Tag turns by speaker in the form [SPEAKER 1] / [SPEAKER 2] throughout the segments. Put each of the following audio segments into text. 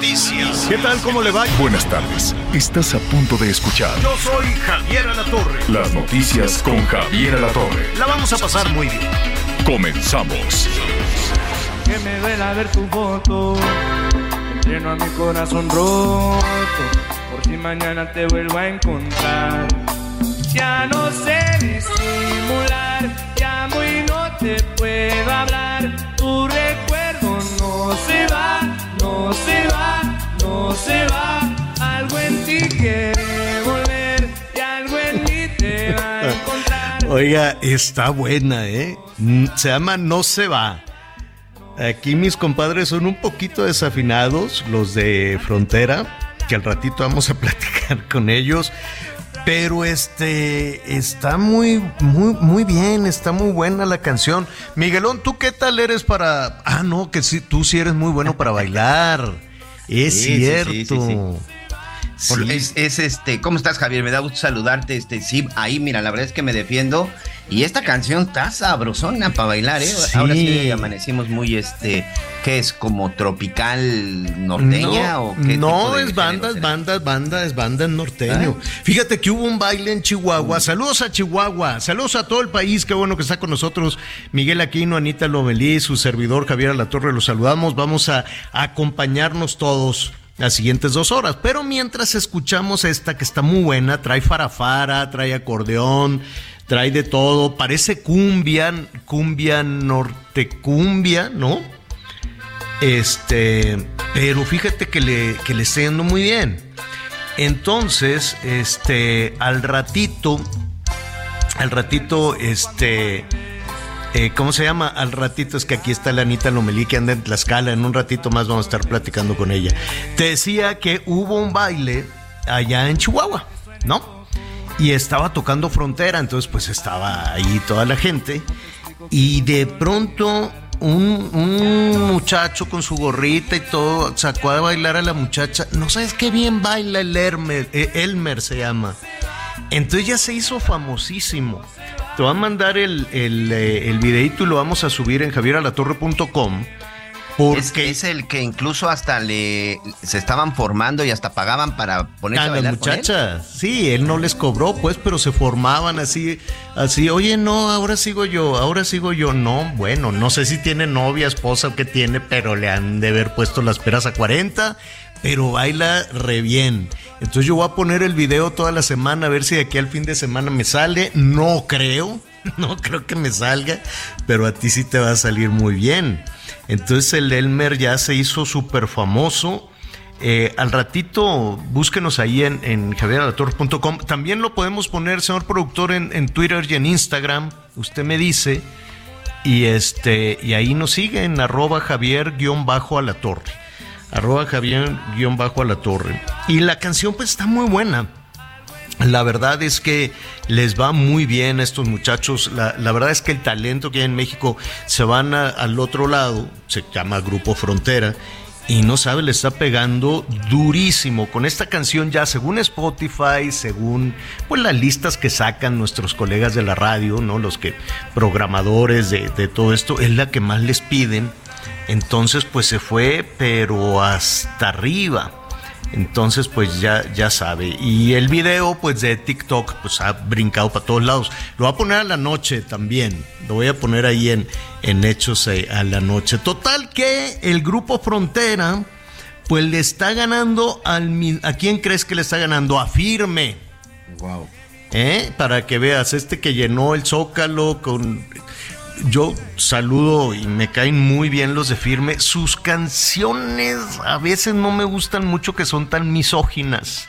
[SPEAKER 1] noticias.
[SPEAKER 2] ¿Qué tal? ¿Cómo le va?
[SPEAKER 3] Buenas tardes. Estás a punto de escuchar
[SPEAKER 2] Yo soy Javier Alatorre.
[SPEAKER 3] las noticias con Javier Alatorre.
[SPEAKER 2] La vamos a pasar muy bien.
[SPEAKER 3] Comenzamos.
[SPEAKER 4] que me duela ver tu foto. Lleno a mi corazón roto. Por si mañana te vuelvo a encontrar. Ya no sé disimular. Llamo y no te puedo hablar. Tu no se va. Algo en ti quiere volver. Y algo en mí te va a encontrar.
[SPEAKER 2] Oiga, está buena, ¿eh? Mm, Se llama No se va. Aquí mis compadres son un poquito desafinados, los de Frontera, que al ratito vamos a platicar con ellos. Pero este está muy, muy, muy bien, está muy buena la canción. Miguelón, ¿tú qué tal eres para.? Ah, no, que sí, tú sí eres muy bueno para bailar. Es
[SPEAKER 5] Sí,
[SPEAKER 2] cierto.
[SPEAKER 5] sí, sí, sí. Es, es, este, ¿cómo estás, Javier? Me da gusto saludarte. Este, sí, ahí, mira, la verdad es que me defiendo. Y esta canción está sabrosona para bailar, ¿eh?
[SPEAKER 2] Sí.
[SPEAKER 5] Ahora sí amanecimos muy, este, ¿qué es? ¿Como tropical norteña
[SPEAKER 2] no,
[SPEAKER 5] o qué?
[SPEAKER 2] no, es banda, es banda, es banda, es banda en norteño. Fíjate que hubo un baile en Chihuahua. Saludos a Chihuahua, saludos a todo el país. Qué bueno que está con nosotros Miguel Aquino, Anita Lomelí, su servidor Javier Alatorre. Los saludamos. Vamos a, a acompañarnos todos las siguientes dos horas. Pero mientras escuchamos esta que está muy buena, trae farafara, trae acordeón, trae de todo. Parece cumbia, cumbia nortecumbia, ¿no? Este, pero fíjate que le, que le yendo muy bien. Entonces, este, al ratito, al ratito, este, eh, ¿cómo se llama? Al ratito es que aquí está la Anita Lomelí que anda en Tlaxcala. En un ratito más vamos a estar platicando con ella. Te decía que hubo un baile allá en Chihuahua, ¿no? Y estaba tocando frontera, entonces pues estaba ahí toda la gente. Y de pronto un, un muchacho con su gorrita y todo sacó a bailar a la muchacha. No sabes qué bien baila el Elmer, eh, Elmer se llama. Entonces ya se hizo famosísimo. Te voy a mandar el, el, eh, el videito y lo vamos a subir en javieralatorre.com.
[SPEAKER 5] Es,
[SPEAKER 2] Porque
[SPEAKER 5] es el que incluso hasta le se estaban formando y hasta pagaban para ponerse
[SPEAKER 2] a
[SPEAKER 5] a
[SPEAKER 2] las
[SPEAKER 5] bailar
[SPEAKER 2] muchachas, sí, él no les cobró, pues, pero se formaban así, así, oye, no, ahora sigo yo, ahora sigo yo, no, bueno, no sé si tiene novia, esposa o qué tiene, pero le han de haber puesto las peras a 40, pero baila re bien. Entonces yo voy a poner el video toda la semana, a ver si de aquí al fin de semana me sale, no creo, no creo que me salga, pero a ti sí te va a salir muy bien. Entonces el Elmer ya se hizo súper famoso. Eh, al ratito, búsquenos ahí en, en javieralatorre.com. También lo podemos poner, señor productor, en, Twitter y en Instagram. Usted me dice. Y este, y ahí nos sigue en arroba Javier-Alatorre. Arroba Javier-Alatorre. Y la canción pues está muy buena. La verdad es que les va muy bien a estos muchachos. La, verdad es que el talento que hay en México se van al otro lado, se llama Grupo Frontera, y no sabe, le está pegando durísimo con esta canción ya según Spotify, según pues las listas que sacan nuestros colegas de la radio, ¿no? Los que programadores de todo esto, es la que más les piden. Entonces pues se fue, pero hasta arriba. Entonces, pues ya, ya sabe. Y el video, pues de TikTok, pues ha brincado para todos lados. Lo voy a poner a la noche también. Lo voy a poner ahí en, en Hechos eh, a la noche. Total que el grupo Frontera, pues le está ganando al... ¿A quién crees que le está ganando? A Firme.
[SPEAKER 5] Wow.
[SPEAKER 2] ¿Eh? Para que veas, este que llenó el Zócalo con... Yo saludo y me caen muy bien los de firme. Sus canciones a veces no me gustan mucho que son tan misóginas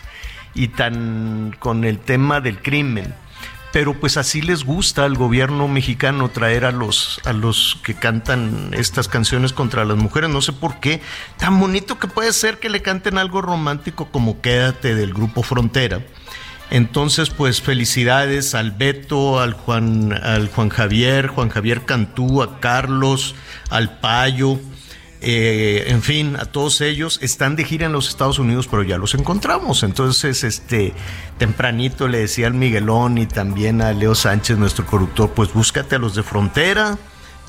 [SPEAKER 2] y tan con el tema del crimen. pero pues así les gusta al gobierno mexicano traer a los a los que cantan estas canciones contra las mujeres, no sé por qué, tan bonito que puede ser que le canten algo romántico como Quédate del grupo Frontera. Entonces, pues felicidades al Beto, al Juan, al Juan Javier, Juan Javier Cantú, a Carlos, al Payo, eh, en fin, a todos ellos están de gira en los Estados Unidos, pero ya los encontramos. Entonces, este, tempranito le decía al Miguelón y también a Leo Sánchez, nuestro productor, pues búscate a los de frontera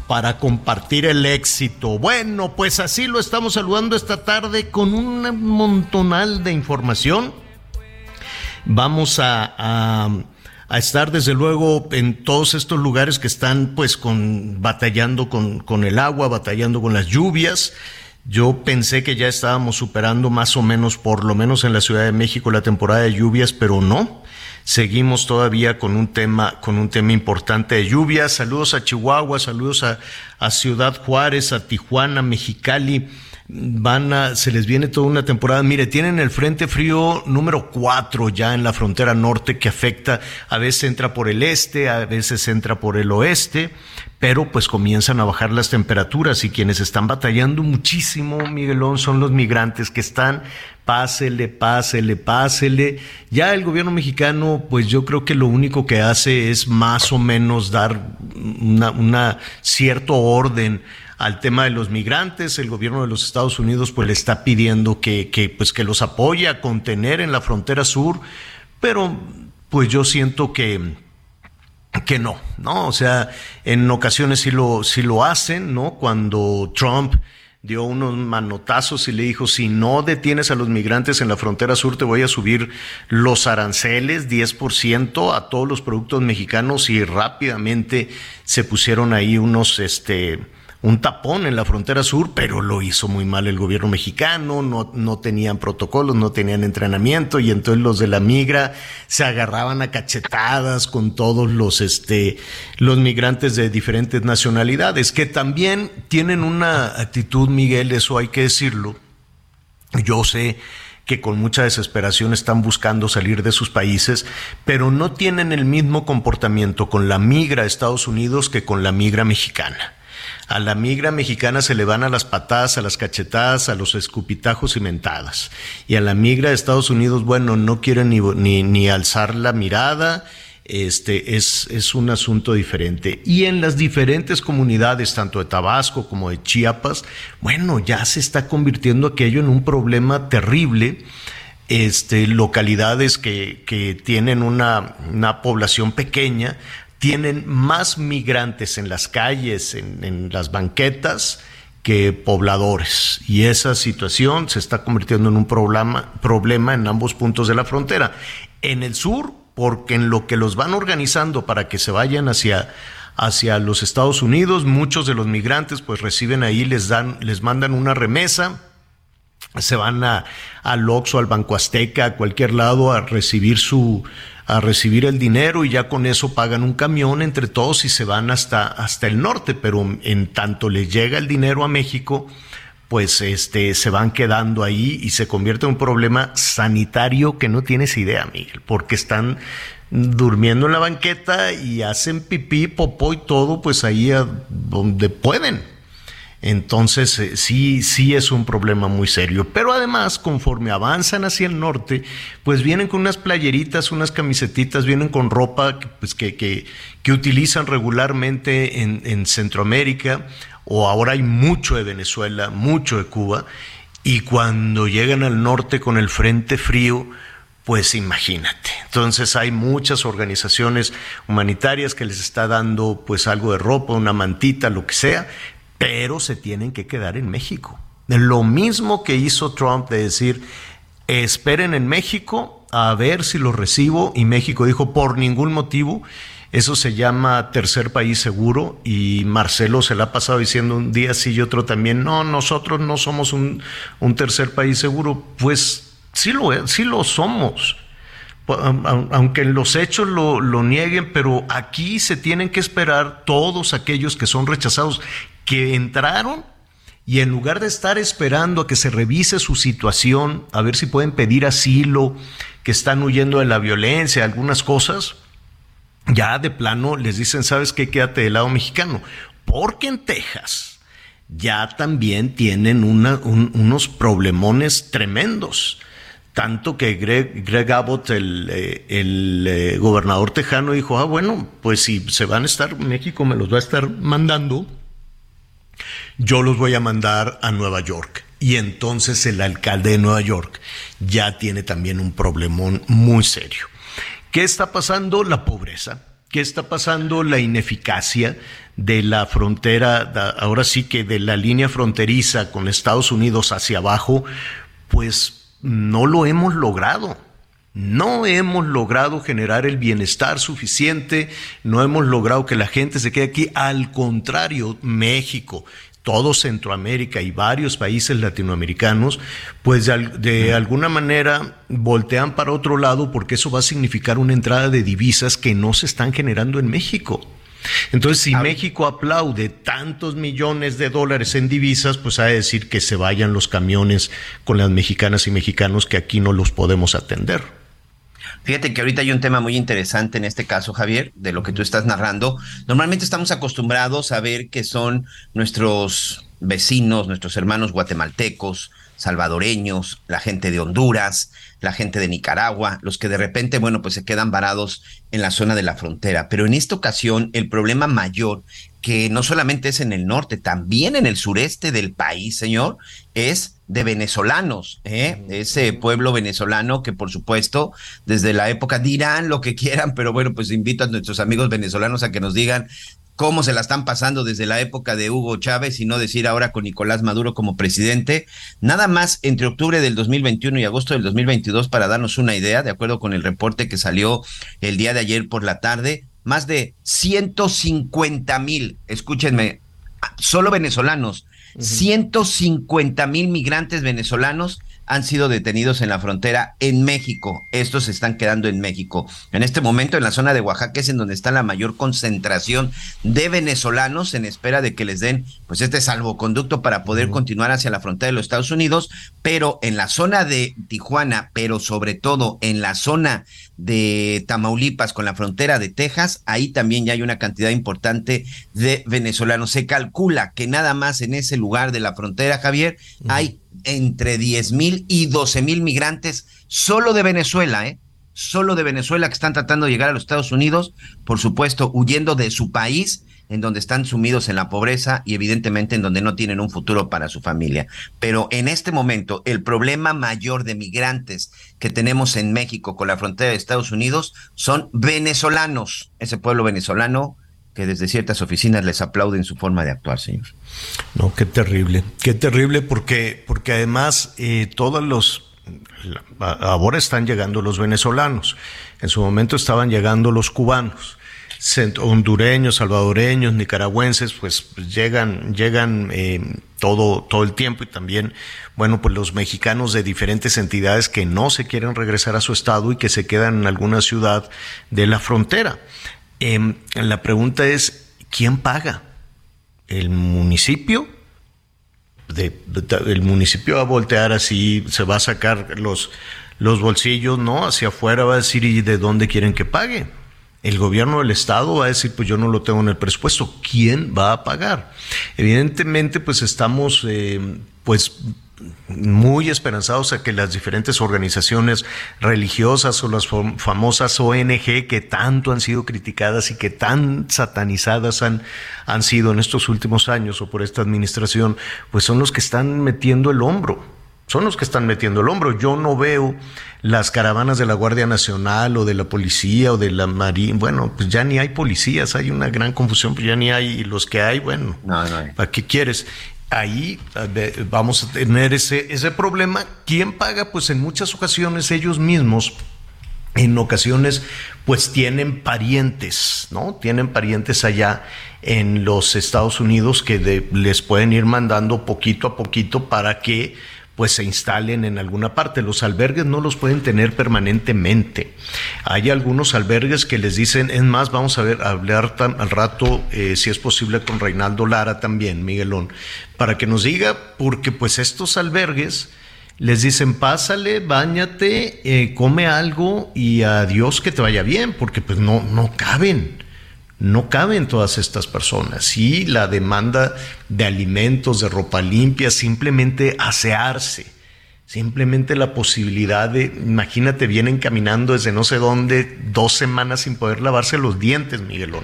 [SPEAKER 2] para compartir el éxito. Bueno, pues así lo estamos saludando esta tarde con un montonal de información. Vamos a estar desde luego en todos estos lugares que están pues con batallando con, con el agua, batallando con las lluvias. Yo pensé que ya estábamos superando más o menos, por lo menos en la Ciudad de México, la temporada de lluvias, pero no. Seguimos todavía con un tema, con un tema importante de lluvias. Saludos a Chihuahua, saludos a, a Ciudad Juárez, a Tijuana, Mexicali van a, se les viene toda una temporada. Mire, tienen el frente frío número 4 ya en la frontera norte que afecta, a veces entra por el este, a veces entra por el oeste, pero pues comienzan a bajar las temperaturas y quienes están batallando muchísimo, Miguelón, son los migrantes que están pásele, pásele, pásele. Ya el gobierno mexicano, pues yo creo que lo único que hace es más o menos dar una, cierto orden al tema de los migrantes. El gobierno de los Estados Unidos pues le está pidiendo que, que, pues, que los apoye a contener en la frontera sur, pero pues yo siento que que no, ¿no? O sea, en ocasiones sí lo, sí lo hacen, ¿no? Cuando Trump dio unos manotazos y le dijo, si no detienes a los migrantes en la frontera sur, te voy a subir los aranceles 10% a todos los productos mexicanos y rápidamente se pusieron ahí unos, este, un tapón en la frontera sur, pero lo hizo muy mal el gobierno mexicano, no, no tenían protocolos, no tenían entrenamiento y entonces los de la migra se agarraban a cachetadas con todos los, este, los migrantes de diferentes nacionalidades, que también tienen una actitud, Miguel, eso hay que decirlo. Yo sé que con mucha desesperación están buscando salir de sus países, pero no tienen el mismo comportamiento con la migra a Estados Unidos que con la migra mexicana. A la migra mexicana se le van a las patadas, a las cachetadas, a los escupitajos y mentadas. Y a la migra de Estados Unidos, bueno, no quieren ni, ni, ni alzar la mirada, este es, es, un asunto diferente. Y en las diferentes comunidades, tanto de Tabasco como de Chiapas, bueno, ya se está convirtiendo aquello en un problema terrible. Este, localidades que, que tienen una, una población pequeña, tienen más migrantes en las calles, en, las banquetas, que pobladores. Y esa situación se está convirtiendo en un problema, problema en ambos puntos de la frontera. En el sur, porque en lo que los van organizando para que se vayan hacia, hacia los Estados Unidos, muchos de los migrantes pues reciben ahí, les dan, les mandan una remesa, se van a, al Oxxo, al Banco Azteca, a cualquier lado a recibir su, a recibir el dinero y ya con eso pagan un camión entre todos y se van hasta, hasta el norte, pero en tanto les llega el dinero a México, pues este, se van quedando ahí y se convierte en un problema sanitario que no tienes idea, Miguel, porque están durmiendo en la banqueta y hacen pipí, popó y todo, pues ahí donde pueden. Entonces, eh, sí, sí es un problema muy serio. Pero además, conforme avanzan hacia el norte, pues vienen con unas playeritas, unas camisetitas, vienen con ropa pues, que, que, que utilizan regularmente en, en Centroamérica, o ahora hay mucho de Venezuela, mucho de Cuba, y cuando llegan al norte con el frente frío, pues imagínate. Entonces hay muchas organizaciones humanitarias que les está dando pues algo de ropa, una mantita, lo que sea, pero se tienen que quedar en México. Lo mismo que hizo Trump de decir, esperen en México a ver si lo recibo y México dijo por ningún motivo. Eso se llama tercer país seguro y Marcelo se la ha pasado diciendo un día sí y otro también, no, nosotros no somos un, un tercer país seguro. Pues sí lo, sí lo somos aunque en los hechos lo, lo, nieguen, pero aquí se tienen que esperar todos aquellos que son rechazados que entraron y en lugar de estar esperando a que se revise su situación, a ver si pueden pedir asilo, que están huyendo de la violencia, algunas cosas, ya de plano les dicen, ¿sabes qué? Quédate del lado mexicano. Porque en Texas ya también tienen unos problemones tremendos. Tanto que Greg, Abbott, el, eh, eh, gobernador tejano, dijo, ah, bueno, pues si se van a estar, México me los va a estar mandando, yo los voy a mandar a Nueva York. Y entonces el alcalde de Nueva York ya tiene también un problemón muy serio. ¿Qué está pasando? La pobreza. ¿Qué está pasando? La ineficacia de la frontera, ahora sí que de la línea fronteriza con Estados Unidos hacia abajo, pues no lo hemos logrado. No hemos logrado generar el bienestar suficiente, no hemos logrado que la gente se quede aquí. Al contrario, México, todo Centroamérica y varios países latinoamericanos, pues de, alguna manera voltean para otro lado porque eso va a significar una entrada de divisas que no se están generando en México. Entonces, si México aplaude tantos millones de dólares en divisas, pues ha de decir que se vayan los camiones con las mexicanas y mexicanos que aquí no los podemos atender.
[SPEAKER 5] Fíjate que ahorita hay un tema muy interesante en este caso, Javier, de lo que tú estás narrando. Normalmente estamos acostumbrados a ver que son nuestros vecinos, nuestros hermanos guatemaltecos, salvadoreños, la gente de Honduras, la gente de Nicaragua, los que de repente, bueno, pues se quedan varados en la zona de la frontera. Pero en esta ocasión, el problema mayor, que no solamente es en el norte, también en el sureste del país, señor, es de venezolanos, ¿eh? ese pueblo venezolano que por supuesto desde la época dirán lo que quieran, pero bueno, pues invito a nuestros amigos venezolanos a que nos digan cómo se la están pasando desde la época de Hugo Chávez y no decir ahora con Nicolás Maduro como presidente. Nada más entre octubre del 2021 y agosto del 2022 para darnos una idea, de acuerdo con el reporte que salió el día de ayer por la tarde, más de 150 mil, escúchenme, solo venezolanos 150 mil migrantes venezolanos han sido detenidos en la frontera en México. Estos se están quedando en México. En este momento, en la zona de Oaxaca es en donde está la mayor concentración de venezolanos en espera de que les den pues este salvoconducto para poder continuar hacia la frontera de los Estados Unidos. Pero en la zona de Tijuana, pero sobre todo en la zona de Tamaulipas con la frontera de Texas, ahí también ya hay una cantidad importante de venezolanos. Se calcula que nada más en ese lugar de la frontera, Javier, hay entre 10 mil y 12 mil migrantes solo de Venezuela, ¿eh? Solo de Venezuela que están tratando de llegar a los Estados Unidos, por supuesto, huyendo de su país, en donde están sumidos en la pobreza y evidentemente en donde no tienen un futuro para su familia. Pero en este momento, el problema mayor de migrantes que tenemos en México con la frontera de Estados Unidos son venezolanos. Ese pueblo venezolano que desde ciertas oficinas les aplauden su forma de actuar, señor.
[SPEAKER 2] No, qué terrible, qué terrible porque, porque además eh, todos los, ahora están llegando los venezolanos, en su momento estaban llegando los cubanos, hondureños, salvadoreños, nicaragüenses, pues llegan, llegan eh, todo, todo el tiempo y también, bueno, pues los mexicanos de diferentes entidades que no se quieren regresar a su estado y que se quedan en alguna ciudad de la frontera. Em, la pregunta es, ¿quién paga? ¿El municipio? el municipio va a voltear así, se va a sacar los, los bolsillos, ¿no? Hacia afuera va a decir, ¿y de dónde quieren que pague? El gobierno del estado va a decir, pues yo no lo tengo en el presupuesto. ¿Quién va a pagar? Evidentemente, pues estamos, eh, pues muy esperanzados a que las diferentes organizaciones religiosas o las famosas ONG que tanto han sido criticadas y que tan satanizadas han, han sido en estos últimos años o por esta administración, pues son los que están metiendo el hombro, son los que están metiendo el hombro. Yo no veo las caravanas de la Guardia Nacional o de la policía o de la Marina. Bueno, pues ya ni hay policías, hay una gran confusión, pues ya ni hay, y los que hay, bueno, ¿para qué quieres? Ahí vamos a tener ese, ese problema. ¿Quién paga? Pues en muchas ocasiones ellos mismos en ocasiones pues tienen parientes, ¿no? Tienen parientes allá en los Estados Unidos que les pueden ir mandando poquito a poquito para que pues se instalen en alguna parte. Los albergues no los pueden tener permanentemente. Hay algunos albergues que les dicen, es más, vamos a ver, hablar al rato, eh, si es posible, con Reinaldo Lara también, Miguelón, para que nos diga, porque pues estos albergues les dicen, pásale, bañate, eh, come algo y adiós que te vaya bien, porque pues no, no caben no caben todas estas personas. Y la demanda de alimentos, de ropa limpia, simplemente asearse, simplemente la posibilidad de, imagínate, vienen caminando desde no sé dónde dos semanas sin poder lavarse los dientes, Miguelón,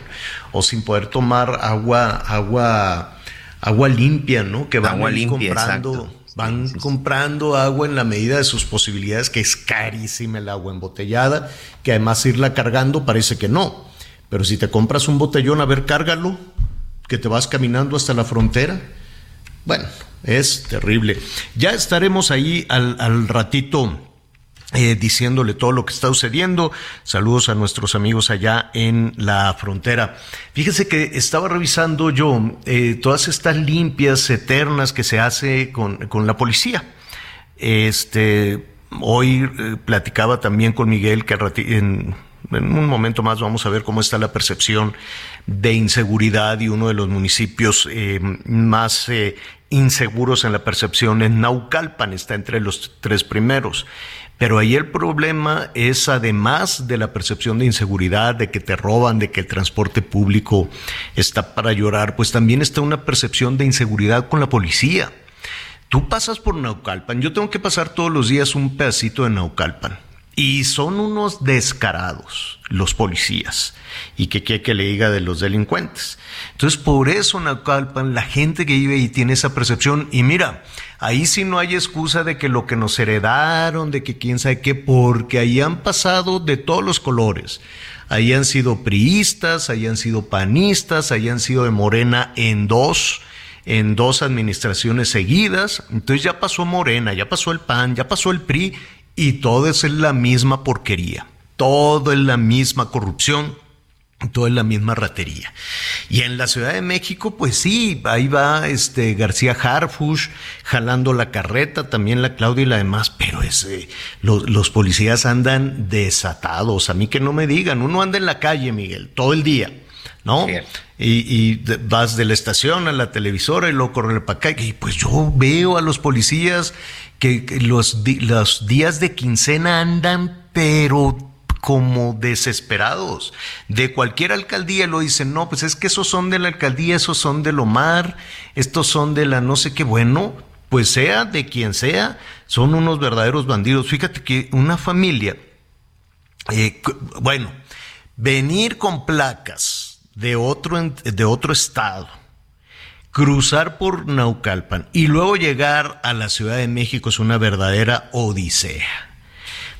[SPEAKER 2] o sin poder tomar agua, agua, agua limpia, ¿no? Que van comprando. Van comprando agua en la medida de sus posibilidades, que es carísima el agua embotellada, que además irla cargando parece que no. Pero si te compras un botellón, a ver, cárgalo, que te vas caminando hasta la frontera. Bueno, es terrible. Ya estaremos ahí al, ratito eh, diciéndole todo lo que está sucediendo. Saludos a nuestros amigos allá en la frontera. Fíjese que estaba revisando yo eh, todas estas limpias eternas que se hace con, con la policía. Este, hoy eh, platicaba también con Miguel que en en un momento más vamos a ver cómo está la percepción de inseguridad y uno de los municipios eh, más eh, inseguros en la percepción es Naucalpan, está entre los tres primeros. Pero ahí el problema es, además de la percepción de inseguridad, de que te roban, de que el transporte público está para llorar, pues también está una percepción de inseguridad con la policía. Tú pasas por Naucalpan, yo tengo que pasar todos los días un pedacito de Naucalpan y son unos descarados los policías. Y que quiere que le diga de los delincuentes. Entonces, por eso Naucalpan, la gente que vive ahí tiene esa percepción. Y mira, ahí sí no hay excusa de que lo que nos heredaron, de que quién sabe qué, porque ahí han pasado de todos los colores. Ahí han sido priistas, ahí han sido panistas, ahí han sido de Morena en dos en dos administraciones seguidas. Entonces ya pasó Morena, ya pasó el PAN, ya pasó el PRI y todo es la misma porquería, todo es la misma corrupción, todo es la misma ratería. Y en la Ciudad de México, pues sí, ahí va este García Harfush jalando la carreta, también la Claudia y la demás, pero ese, los, los policías andan desatados. A mí que no me digan, uno anda en la calle, Miguel, todo el día. ¿No? Y, vas de la estación a la televisora y luego corre para acá. Y pues yo veo a los policías que, los, los días de quincena andan, pero como desesperados. De cualquier alcaldía lo dicen, no, pues es que esos son de la alcaldía, esos son del Omar, estos son de la no sé qué, bueno, pues sea de quien sea, son unos verdaderos bandidos. Fíjate que una familia, eh, bueno, venir con placas de otro, de otro estado, cruzar por Naucalpan y luego llegar a la Ciudad de México es una verdadera odisea.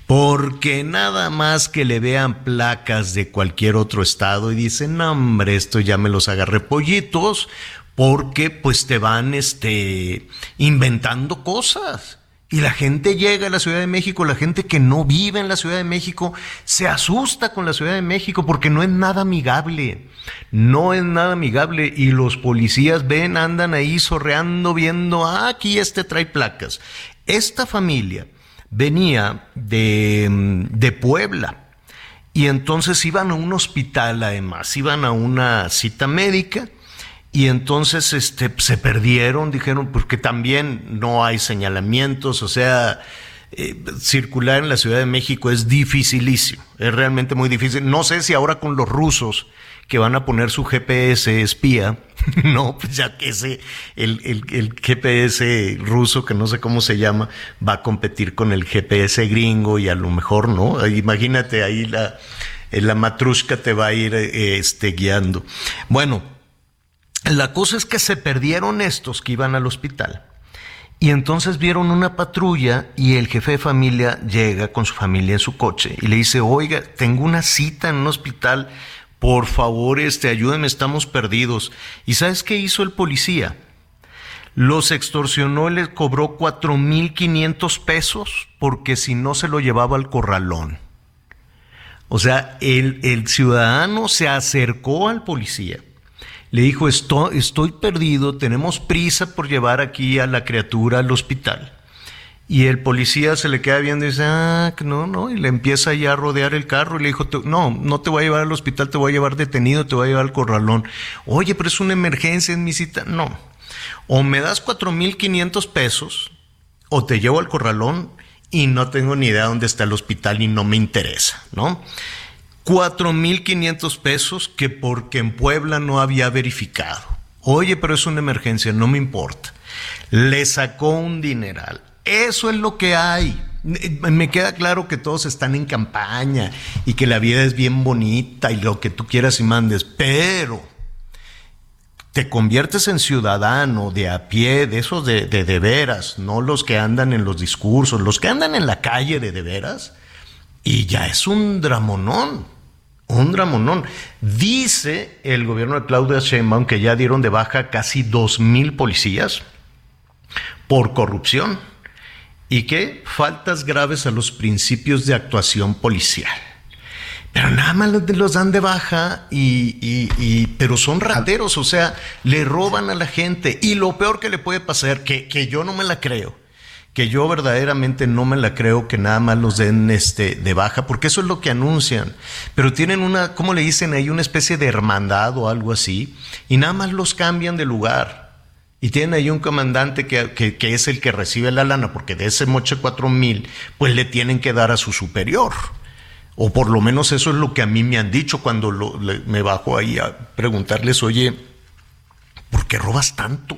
[SPEAKER 2] Porque nada más que le vean placas de cualquier otro estado y dicen, hombre, esto ya me los agarré pollitos, porque pues te van este, inventando cosas. Y la gente llega a la Ciudad de México, la gente que no vive en la Ciudad de México, se asusta con la Ciudad de México porque no es nada amigable. No es nada amigable. Y los policías ven, andan ahí sorreando, viendo, ah, aquí este trae placas. Esta familia venía de, de Puebla. Y entonces iban a un hospital además, iban a una cita médica y entonces este, se perdieron, dijeron, porque también no hay señalamientos, o sea, eh, circular en la Ciudad de México es dificilísimo, es realmente muy difícil. No sé si ahora con los rusos que van a poner su GPS espía, no, pues ya que ese, el, el, el, GPS ruso, que no sé cómo se llama, va a competir con el GPS gringo y a lo mejor, ¿no? Imagínate ahí la, la matrushka te va a ir eh, este, guiando. Bueno, la cosa es que se perdieron estos que iban al hospital. Y entonces vieron una patrulla y el jefe de familia llega con su familia en su coche y le dice, oiga, tengo una cita en un hospital, por favor, este, ayúdenme, estamos perdidos. ¿Y sabes qué hizo el policía? Los extorsionó y les cobró cuatro mil quinientos pesos porque si no se lo llevaba al corralón. O sea, el, el ciudadano se acercó al policía le dijo, estoy, perdido, tenemos prisa por llevar aquí a la criatura al hospital. Y el policía se le queda viendo y dice, ah, no, no, y le empieza ya a rodear el carro y le dijo, no, no te voy a llevar al hospital, te voy a llevar detenido, te voy a llevar al corralón. Oye, pero es una emergencia en mi cita. No. O me das cuatro mil quinientos pesos o te llevo al corralón y no tengo ni idea dónde está el hospital y no me interesa, ¿no? 4.500 pesos que porque en Puebla no había verificado. Oye, pero es una emergencia, no me importa. Le sacó un dineral. Eso es lo que hay. Me queda claro que todos están en campaña y que la vida es bien bonita y lo que tú quieras y mandes, pero te conviertes en ciudadano de a pie, de esos de, de, veras, no los que andan en los discursos, los que andan en la calle de de veras, y ya es un dramonón, un dramonón. Dice el gobierno de Claudia Sheinbaum que ya dieron de baja casi dos mil policías por corrupción y que faltas graves a los principios de actuación policial. Pero nada más los dan de baja y, pero son rateros, o sea, le roban a la gente. Y lo peor que le puede pasar, que, que yo no me la creo, que yo verdaderamente no me la creo que nada más los den este, de baja, porque eso es lo que anuncian. Pero tienen una, ¿cómo le dicen ahí? Una especie de hermandad o algo así, y nada más los cambian de lugar. Y tienen ahí un comandante que, que, es el que recibe la lana, porque de ese moche cuatro mil, pues le tienen que dar a su superior. O por lo menos eso es lo que a mí me han dicho cuando me bajo ahí a preguntarles, oye, ¿por qué robas tanto?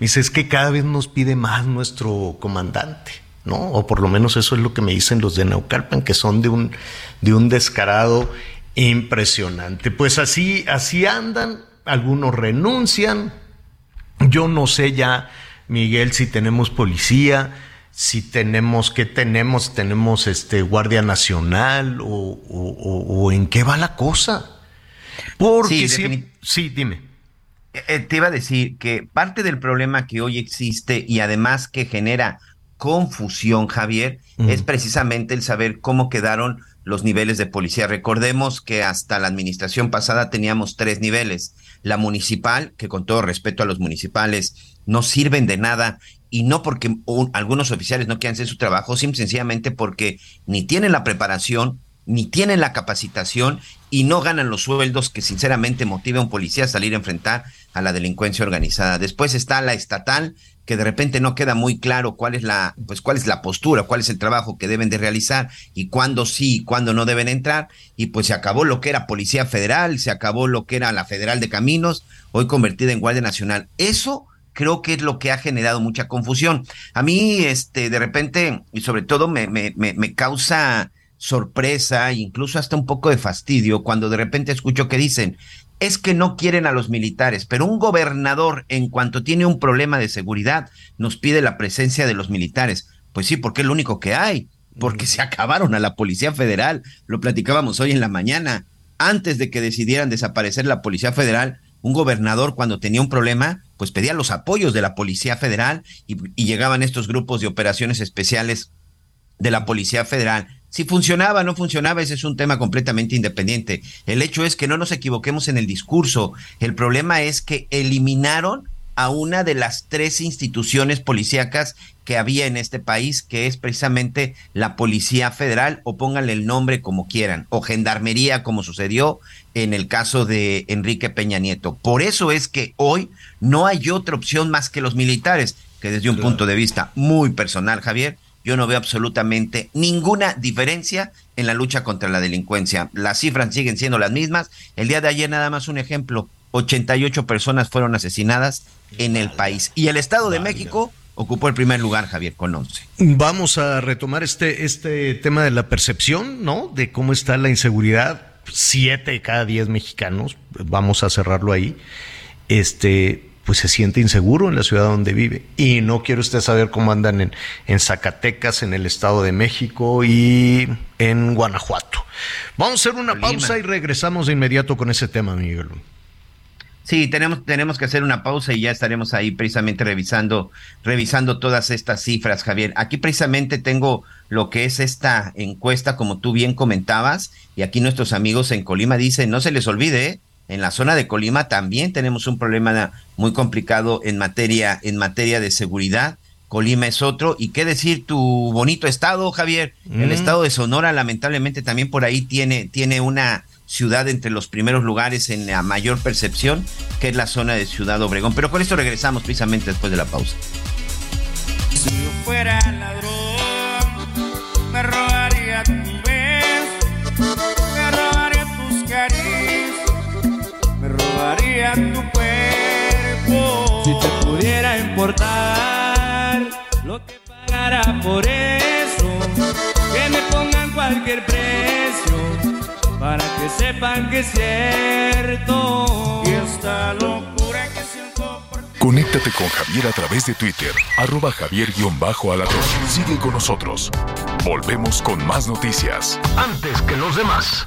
[SPEAKER 2] Dice, es que cada vez nos pide más nuestro comandante, ¿no? O por lo menos eso es lo que me dicen los de Naucalpan, que son de un, de un descarado impresionante. Pues así, así andan, algunos renuncian. Yo no sé ya, Miguel, si tenemos policía si tenemos, ¿qué tenemos? ¿Tenemos este Guardia Nacional o, en qué va la cosa? Porque sí, sí, dime.
[SPEAKER 5] Eh, te iba a decir que parte del problema que hoy existe y además que genera confusión, Javier, es precisamente el saber cómo quedaron los niveles de policía. Recordemos que hasta la administración pasada teníamos tres niveles. La municipal, que con todo respeto a los municipales, no sirven de nada y no porque algunos oficiales no quieran hacer su trabajo, sino sencillamente porque ni tienen la preparación, ni tienen la capacitación y no ganan los sueldos que sinceramente motiva a un policía a salir a enfrentar a la delincuencia organizada. Después está la estatal, que de repente no queda muy claro cuál es la, pues cuál es la postura, cuál es el trabajo que deben de realizar y cuándo sí y cuándo no deben entrar. Y pues se acabó lo que era Policía Federal, se acabó lo que era la Federal de Caminos, hoy convertida en Guardia Nacional. Eso creo que es lo que ha generado mucha confusión. A mí, este, de repente, y sobre todo me, me, me, causa sorpresa, incluso hasta un poco de fastidio, cuando de repente escucho que dicen, es que no quieren a los militares, pero un gobernador, en cuanto tiene un problema de seguridad, nos pide la presencia de los militares. Pues sí, porque es lo único que hay, porque se acabaron a la Policía Federal, lo platicábamos hoy en la mañana, antes de que decidieran desaparecer la Policía Federal, un gobernador cuando tenía un problema, pues pedía los apoyos de la Policía Federal y, llegaban estos grupos de operaciones especiales de la Policía Federal. Si funcionaba o no funcionaba, ese es un tema completamente independiente. El hecho es que no nos equivoquemos en el discurso. El problema es que eliminaron a una de las tres instituciones policíacas que había en este país, que es precisamente la Policía Federal, o pónganle el nombre como quieran, o Gendarmería, como sucedió en el caso de Enrique Peña Nieto. Por eso es que hoy no hay otra opción más que los militares, que desde un punto de vista muy personal, Javier, yo no veo absolutamente ninguna diferencia en la lucha contra la delincuencia. Las cifras siguen siendo las mismas. El día de ayer nada más un ejemplo, 88 personas fueron asesinadas en el país. Y el Estado de México ocupó el primer lugar, Javier, con 11.
[SPEAKER 2] Vamos a retomar este, este tema de la percepción, ¿no? De cómo está la inseguridad. Siete de cada diez mexicanos, vamos a cerrarlo ahí, este, pues se siente inseguro en la ciudad donde vive. Y no quiere usted saber cómo andan en, en Zacatecas, en el Estado de México y en Guanajuato. Vamos a hacer una pausa y regresamos de inmediato con ese tema, Miguel.
[SPEAKER 5] Sí, tenemos, tenemos que hacer una pausa y ya estaremos ahí precisamente revisando, revisando todas estas cifras, Javier. Aquí precisamente tengo lo que es esta encuesta, como tú bien comentabas, y aquí nuestros amigos en Colima dicen, no se les olvide, ¿eh? En la zona de Colima también tenemos un problema muy complicado en materia, en materia de seguridad. Colima es otro. Y qué decir tu bonito estado, Javier. El estado de Sonora, lamentablemente, también por ahí tiene, tiene una ciudad entre los primeros lugares en la mayor percepción, que es la zona de Ciudad Obregón. Pero con esto regresamos precisamente después de la pausa.
[SPEAKER 4] Si yo fuera ladrón, robaría tu cuerpo. Si te pudiera importar lo que pagara por eso, que me pongan cualquier precio para que sepan que es cierto. Y esta locura que siento por ti.
[SPEAKER 3] Conéctate con Javier a través de Twitter, arroba javier-alatón. Sigue con nosotros. Volvemos con más noticias.
[SPEAKER 6] Antes que los demás.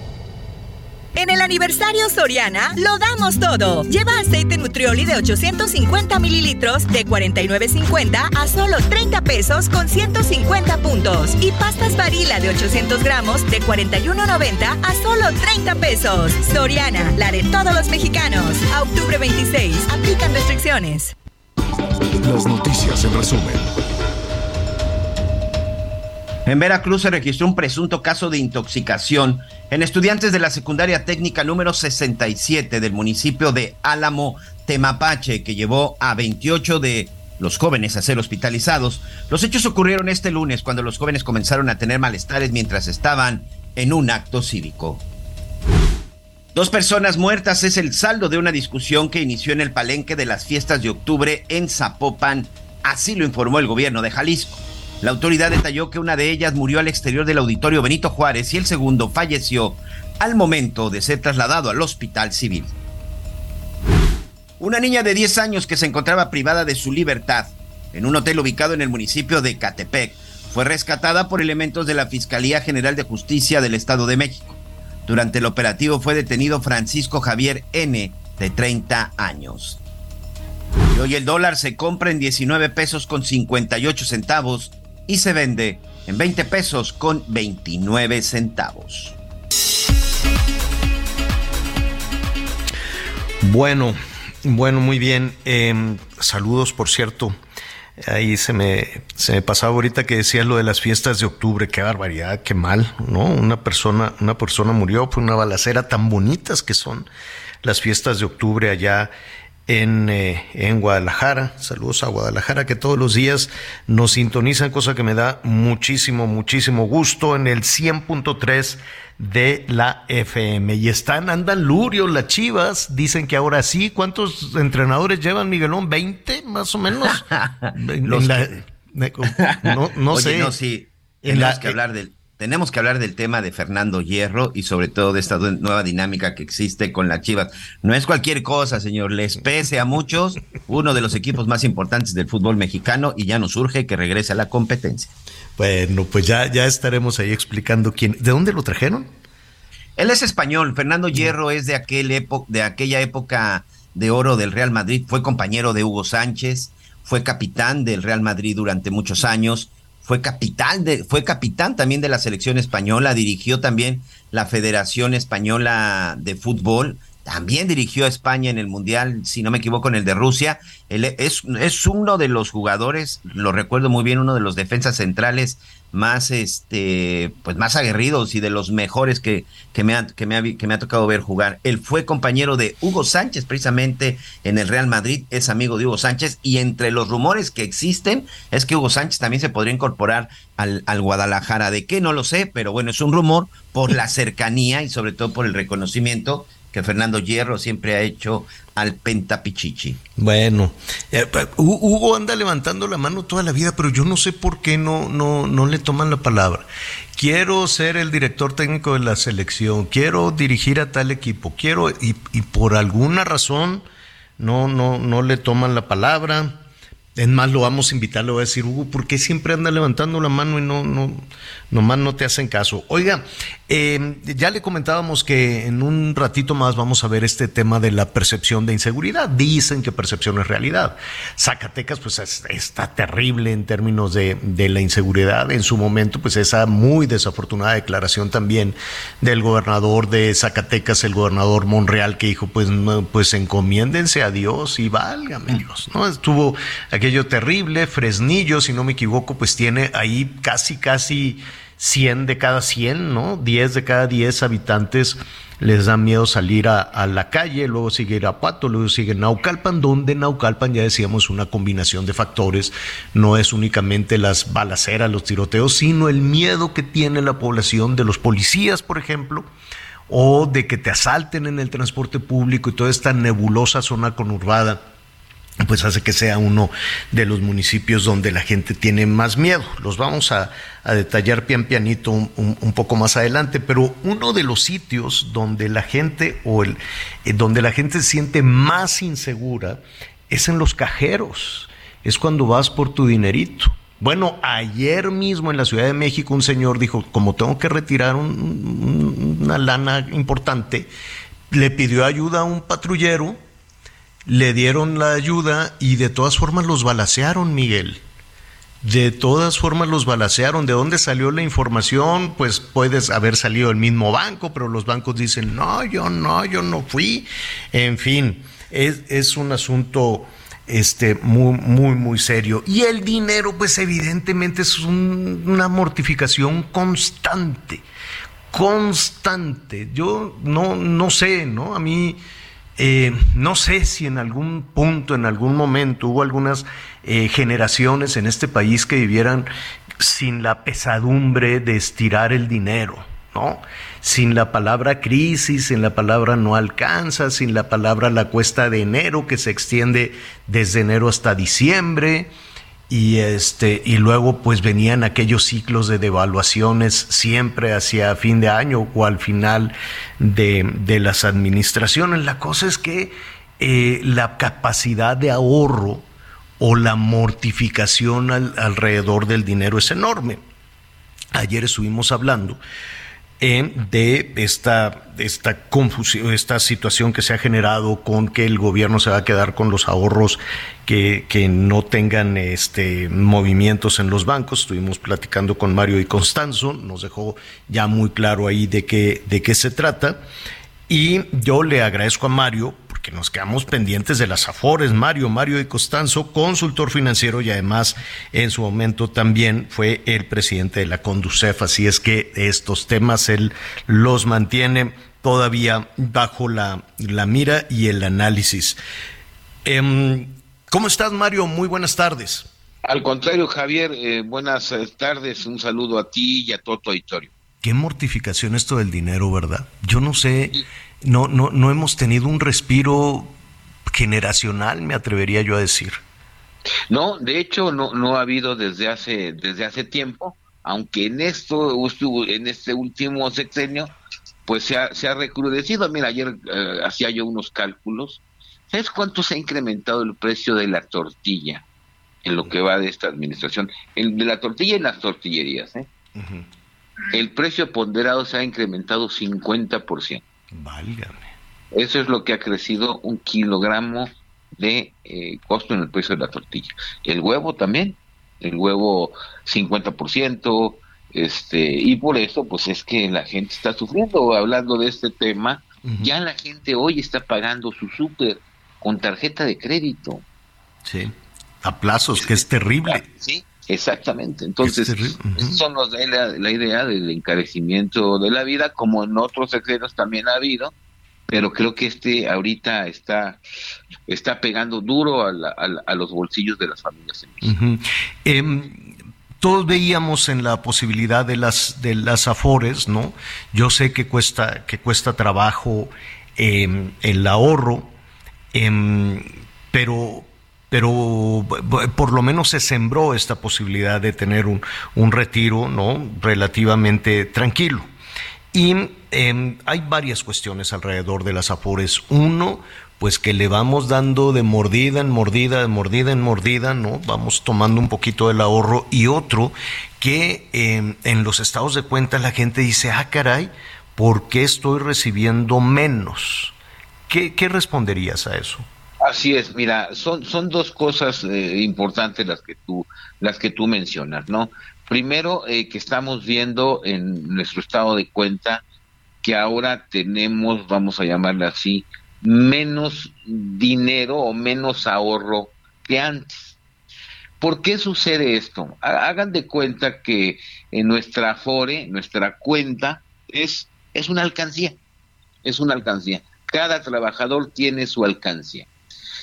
[SPEAKER 7] En el aniversario Soriana lo damos todo. Lleva aceite Nutrioli de 850 mililitros de 49.50 a solo 30 pesos con 150 puntos. Y pastas varila de 800 gramos de 41.90 a solo 30 pesos. Soriana, la de todos los mexicanos. A octubre 26. Aplican restricciones.
[SPEAKER 3] Las noticias en resumen.
[SPEAKER 5] En Veracruz se registró un presunto caso de intoxicación en estudiantes de la secundaria técnica número 67 del municipio de Álamo, Temapache, que llevó a 28 de los jóvenes a ser hospitalizados. Los hechos ocurrieron este lunes cuando los jóvenes comenzaron a tener malestares mientras estaban en un acto cívico. Dos personas muertas es el saldo de una discusión que inició en el palenque de las fiestas de octubre en Zapopan, así lo informó el gobierno de Jalisco. La autoridad detalló que una de ellas murió al exterior del auditorio Benito Juárez y el segundo falleció al momento de ser trasladado al hospital civil. Una niña de 10 años que se encontraba privada de su libertad en un hotel ubicado en el municipio de Catepec fue rescatada por elementos de la Fiscalía General de Justicia del Estado de México. Durante el operativo fue detenido Francisco Javier N., de 30 años. Y hoy el dólar se compra en 19 pesos con 58 centavos y se vende en 20 pesos con 29 centavos.
[SPEAKER 2] Bueno, bueno, muy bien. Eh, saludos, por cierto. Ahí se me, se me pasaba ahorita que decías lo de las fiestas de octubre, qué barbaridad, qué mal, ¿no? Una persona, una persona murió por una balacera tan bonitas que son las fiestas de octubre allá en, eh, en Guadalajara. Saludos a Guadalajara que todos los días nos sintonizan, cosa que me da muchísimo, muchísimo gusto en el 100.3 de la FM. Y están, andan Lurio, las Chivas, dicen que ahora sí. ¿Cuántos entrenadores llevan, Miguelón? ¿20 más o menos?
[SPEAKER 5] Los
[SPEAKER 2] la-
[SPEAKER 5] que-
[SPEAKER 2] no no
[SPEAKER 5] Oye,
[SPEAKER 2] sé.
[SPEAKER 5] no, sí.
[SPEAKER 2] En
[SPEAKER 5] Tenemos
[SPEAKER 2] la-
[SPEAKER 5] que hablar del tenemos que hablar del tema de Fernando Hierro y sobre todo de esta nueva dinámica que existe con las Chivas. No es cualquier cosa, señor. Les pese a muchos, uno de los equipos más importantes del fútbol mexicano y ya nos urge que regrese a la competencia.
[SPEAKER 2] Bueno, pues ya, ya estaremos ahí explicando quién. ¿De dónde lo trajeron?
[SPEAKER 5] Él es español. Fernando Hierro es de, aquel epo- de aquella época de oro del Real Madrid. Fue compañero de Hugo Sánchez, fue capitán del Real Madrid durante muchos años, fue capitán, de, fue capitán también de la selección española, dirigió también la Federación Española de Fútbol. También dirigió a España en el Mundial, si no me equivoco, en el de Rusia. Él es, uno de los jugadores, lo recuerdo muy bien, uno de los defensas centrales más este pues más aguerridos y de los mejores que, que, me ha, que, me ha, tocado ver jugar. Él fue compañero de Hugo Sánchez precisamente en el Real Madrid, es amigo de Hugo Sánchez y entre los rumores que existen es que Hugo Sánchez también se podría incorporar al Guadalajara. ¿De qué? No lo sé, pero bueno, es un rumor por la cercanía y sobre todo por el reconocimiento que Fernando Hierro siempre ha hecho al Pentapichichi.
[SPEAKER 2] Bueno, eh, Hugo anda levantando la mano toda la vida, pero yo no sé por qué no, no, no le toman la palabra. Quiero ser el director técnico de la selección, quiero dirigir a tal equipo, quiero, y, y por alguna razón no, no, no le toman la palabra. Es más, lo vamos a invitar, le voy a decir, Hugo, ¿por qué siempre anda levantando la mano y no, no, nomás no te hacen caso? Oiga, Eh, ya le comentábamos que en un ratito más vamos a ver este tema de la percepción de inseguridad. Dicen que percepción es realidad. Zacatecas, pues está terrible en términos de, de, la inseguridad. En su momento, pues esa muy desafortunada declaración también del gobernador de Zacatecas, el gobernador Monreal, que dijo, pues, pues encomiéndense a Dios y válgame Dios. ¿no? Estuvo aquello terrible. Fresnillo, si no me equivoco, pues tiene ahí casi, casi 100 de cada 100, ¿no? 10 de cada 10 habitantes les da miedo salir a, la calle, luego sigue Irapuato, luego sigue Naucalpan, donde Naucalpan ya decíamos una combinación de factores, no es únicamente las balaceras, los tiroteos, sino el miedo que tiene la población de los policías, por ejemplo, o de que te asalten en el transporte público y toda esta nebulosa zona conurbada pues hace que sea uno de los municipios donde la gente tiene más miedo. Los vamos a, detallar pian pianito un, poco más adelante, pero uno de los sitios donde la gente o el eh, donde la gente se siente más insegura es en los cajeros. Es cuando vas por tu dinerito. Bueno, ayer mismo en la Ciudad de México un señor dijo, como tengo que retirar una lana importante, le pidió ayuda a un patrullero le dieron la ayuda y de todas formas los balacearon, Miguel. De todas formas los balacearon. ¿De dónde salió la información? Pues puedes haber salido del mismo banco, pero los bancos dicen, no, yo no, yo no fui. En fin, es, un asunto este, muy, muy, muy serio. Y el dinero, pues evidentemente es una mortificación constante, constante. Yo no, no sé, ¿no? A mí eh, no sé si en algún punto, en algún momento, hubo algunas eh, generaciones en este país que vivieran sin la pesadumbre de estirar el dinero, ¿no? Sin la palabra crisis, sin la palabra no alcanza, sin la palabra la cuesta de enero que se extiende desde enero hasta diciembre, y este y luego pues venían aquellos ciclos de devaluaciones siempre hacia fin de año o al final de, las administraciones. La cosa es que eh, la capacidad de ahorro o la mortificación alrededor del dinero es enorme. Ayer estuvimos hablando de esta, esta confusión, esta situación que se ha generado con que el gobierno se va a quedar con los ahorros que, que no tengan este, movimientos en los bancos. Estuvimos platicando con Mario y Constanzo, nos dejó ya muy claro ahí de qué, de qué se trata. Y yo le agradezco a Mario que nos quedamos pendientes de las Afores. Mario, Mario de Costanzo, consultor financiero y además en su momento también fue el presidente de la Conducef, así es que estos temas él los mantiene todavía bajo la, la mira y el análisis. Em, ¿Cómo estás, Mario? Muy buenas tardes.
[SPEAKER 8] Al contrario, Javier, eh, buenas eh, tardes, un saludo a ti y a todo tu auditorio.
[SPEAKER 2] Qué mortificación esto del dinero, ¿verdad? Yo no sé no, no, no hemos tenido un respiro generacional, me atrevería yo a decir.
[SPEAKER 8] No, de hecho no, no ha habido desde hace, desde hace tiempo, aunque en esto, en este último sexenio, pues se ha, se ha recrudecido. Mira, ayer eh, hacía yo unos cálculos. ¿Sabes cuánto se ha incrementado el precio de la tortilla en lo que va de esta administración? El de la tortilla y las tortillerías. ¿eh? El precio ponderado se ha incrementado 50%.
[SPEAKER 2] Válgame.
[SPEAKER 8] Eso es lo que ha crecido un kilogramo de eh, costo en el precio de la tortilla. El huevo también, el huevo 50%, este, y por eso pues es que la gente está sufriendo. Hablando de este tema, ya la gente hoy está pagando su súper con tarjeta de crédito.
[SPEAKER 2] Sí, a plazos, que es terrible.
[SPEAKER 8] Sí, exactamente. Entonces, eso nos da la, idea del encarecimiento de la vida, como en otros secretos también ha habido, pero creo que este ahorita está, está pegando duro a, los bolsillos de las familias
[SPEAKER 2] em, todos veíamos en la posibilidad de las de las afores, ¿no? Yo sé que cuesta que cuesta trabajo em, el ahorro, em, pero pero por lo menos se sembró esta posibilidad de tener un, un retiro ¿no? relativamente tranquilo. Y em, hay varias cuestiones alrededor de las Afores. Uno, pues que le vamos dando de mordida en mordida, de mordida en mordida, ¿no? Vamos tomando un poquito del ahorro y otro que em, en los estados de cuenta la gente dice, ah, caray, ¿por qué estoy recibiendo menos? ¿Qué, qué responderías a eso?
[SPEAKER 8] Así es, mira, son, son dos cosas eh, importantes las que tú, las que tú mencionas, ¿no? Primero, eh, que estamos viendo en nuestro estado de cuenta que ahora tenemos, vamos a llamarle así, menos dinero o menos ahorro que antes. ¿Por qué sucede esto? Hagan de cuenta que en nuestra Afore, nuestra cuenta, es, es una alcancía. Es una alcancía. Cada trabajador tiene su alcancía.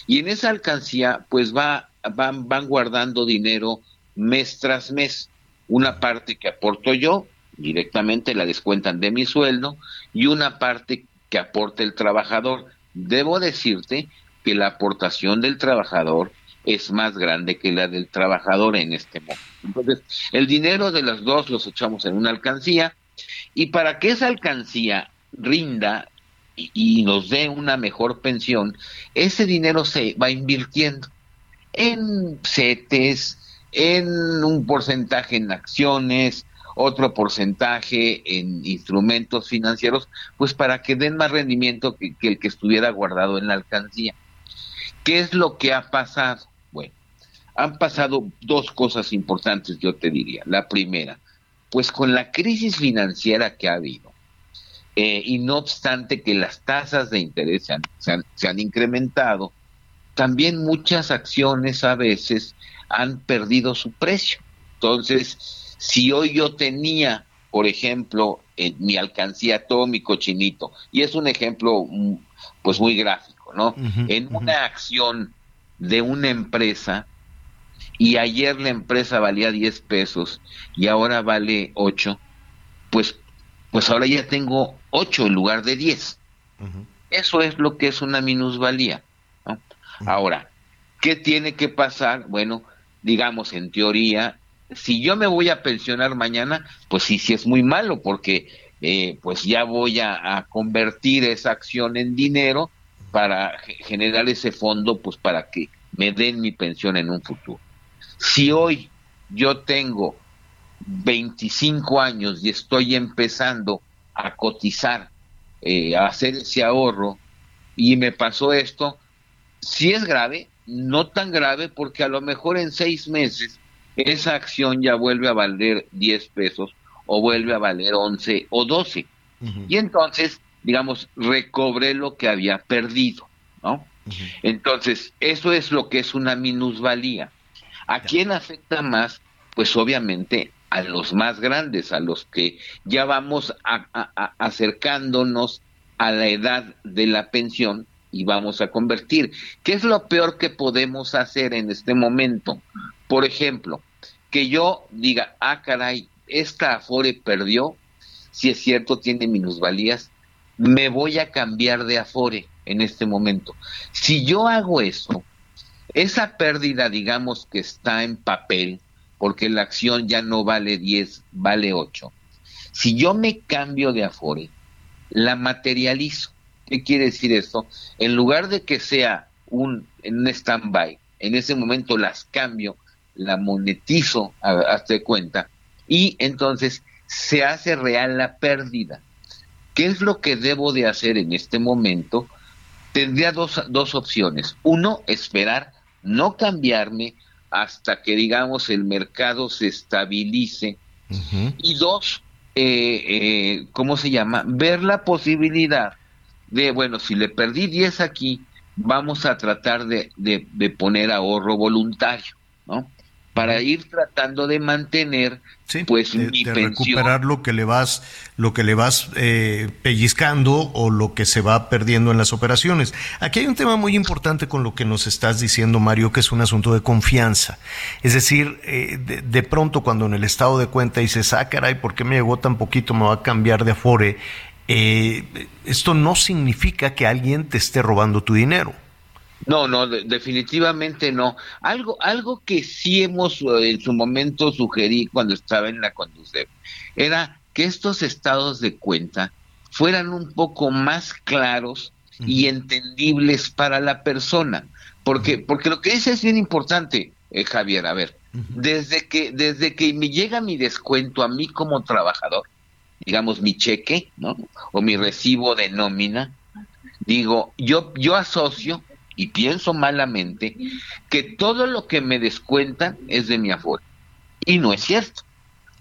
[SPEAKER 8] Y en esa alcancía, pues va, van, van guardando dinero mes tras mes. Una parte que aporto yo, directamente la descuentan de mi sueldo, y una parte que aporta el trabajador. Debo decirte que la aportación del trabajador es más grande que la del trabajador en este momento. Entonces, el dinero de las dos los echamos en una alcancía y para que esa alcancía rinda y, nos dé una mejor pensión, ese dinero se va invirtiendo en CETES, en un porcentaje en acciones, otro porcentaje en instrumentos financieros, pues para que den más rendimiento que, que, el que estuviera guardado en la alcancía. ¿Qué es lo que ha pasado? Bueno, han pasado dos cosas importantes, yo te diría. La primera, pues con la crisis financiera que ha habido, eh, y no obstante que las tasas de interés se han, se han, incrementado, también muchas acciones a veces han perdido su precio. Entonces, si hoy yo tenía, por ejemplo, en mi alcancía todo mi cochinito, y es un ejemplo mm, pues muy gráfico, ¿no? en una acción de una empresa, y ayer la empresa valía 10 pesos y ahora vale 8, pues pues ahora ya tengo 8 en lugar de 10. Eso es lo que es una minusvalía. Ahora, ¿qué tiene que pasar? Bueno, digamos en teoría, si yo me voy a pensionar mañana, pues sí, sí es muy malo porque eh, pues ya voy a, convertir esa acción en dinero para generar ese fondo, pues para que me den mi pensión en un futuro. Si hoy yo tengo 25 años y estoy empezando a cotizar, eh, a hacer ese ahorro, y me pasó esto, si es grave, no tan grave, porque a lo mejor en seis meses esa acción ya vuelve a valer 10 pesos o vuelve a valer 11 o 12. Y entonces, digamos, recobré lo que había perdido, ¿no? Entonces, eso es lo que es una minusvalía. ¿A quién afecta más? Pues obviamente a los más grandes, a los que ya vamos acercándonos a la edad de la pensión y vamos a convertir. ¿Qué es lo peor que podemos hacer en este momento? Por ejemplo, que yo diga, ah, caray, esta Afore perdió, si es cierto, tiene minusvalías, me voy a cambiar de Afore en este momento. Si yo hago eso, esa pérdida, digamos, que está en papel, porque la acción ya no vale 10, vale 8. Si yo me cambio de Afore, la materializo. ¿Qué quiere decir esto? En lugar de que sea un, en un stand-by, en ese momento las cambio, la monetizo hasta cuenta y entonces se hace real la pérdida. ¿Qué es lo que debo de hacer en este momento? Tendría dos, dos opciones. Uno, esperar, no cambiarme hasta que, digamos, el mercado se estabilice. Y dos, eh, eh, ¿cómo se llama? Ver la posibilidad de, bueno, si le perdí 10 aquí, vamos a tratar de, de poner ahorro voluntario, ¿no? Para ir tratando de mantener pues
[SPEAKER 2] de, mi recuperar lo que le vas lo que le vas eh, pellizcando o lo que se va perdiendo en las operaciones. Aquí hay un tema muy importante con lo que nos estás diciendo Mario que es un asunto de confianza. Es decir eh, de, pronto cuando en el estado de cuenta dices ah caray por qué me llegó tan poquito me va a cambiar de afore eh, esto no significa que alguien te esté robando tu dinero
[SPEAKER 8] no, no, definitivamente no. Algo, algo que sí hemos eh, en su momento sugerí cuando estaba en la conducción era que estos estados de cuenta fueran un poco más claros y entendibles para la persona. Porque, porque lo que dice es bien importante, eh, Javier, a ver, desde que, desde que me llega mi descuento a mí como trabajador, digamos mi cheque, ¿no? O mi recibo de nómina, digo, yo, yo asocio y pienso malamente que todo lo que me descuentan es de mi aforo. Y no es cierto.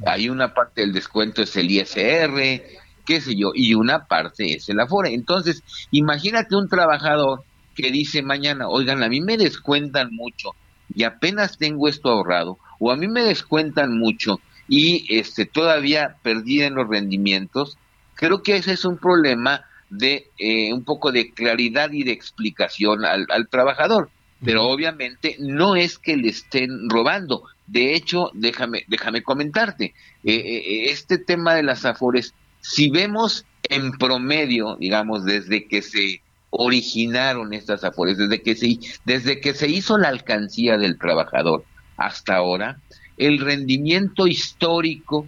[SPEAKER 8] Hay una parte del descuento es el ISR, qué sé yo, y una parte es el aforo. Entonces, imagínate un trabajador que dice mañana, oigan, a mí me descuentan mucho y apenas tengo esto ahorrado, o a mí me descuentan mucho y este todavía perdí en los rendimientos, creo que ese es un problema de eh, un poco de claridad y de explicación al, trabajador. Pero obviamente no es que le estén robando. De hecho, déjame, déjame comentarte, eh, eh, este tema de las afores, si vemos en promedio, digamos, desde que se originaron estas afores, desde que se, desde que se hizo la alcancía del trabajador hasta ahora, el rendimiento histórico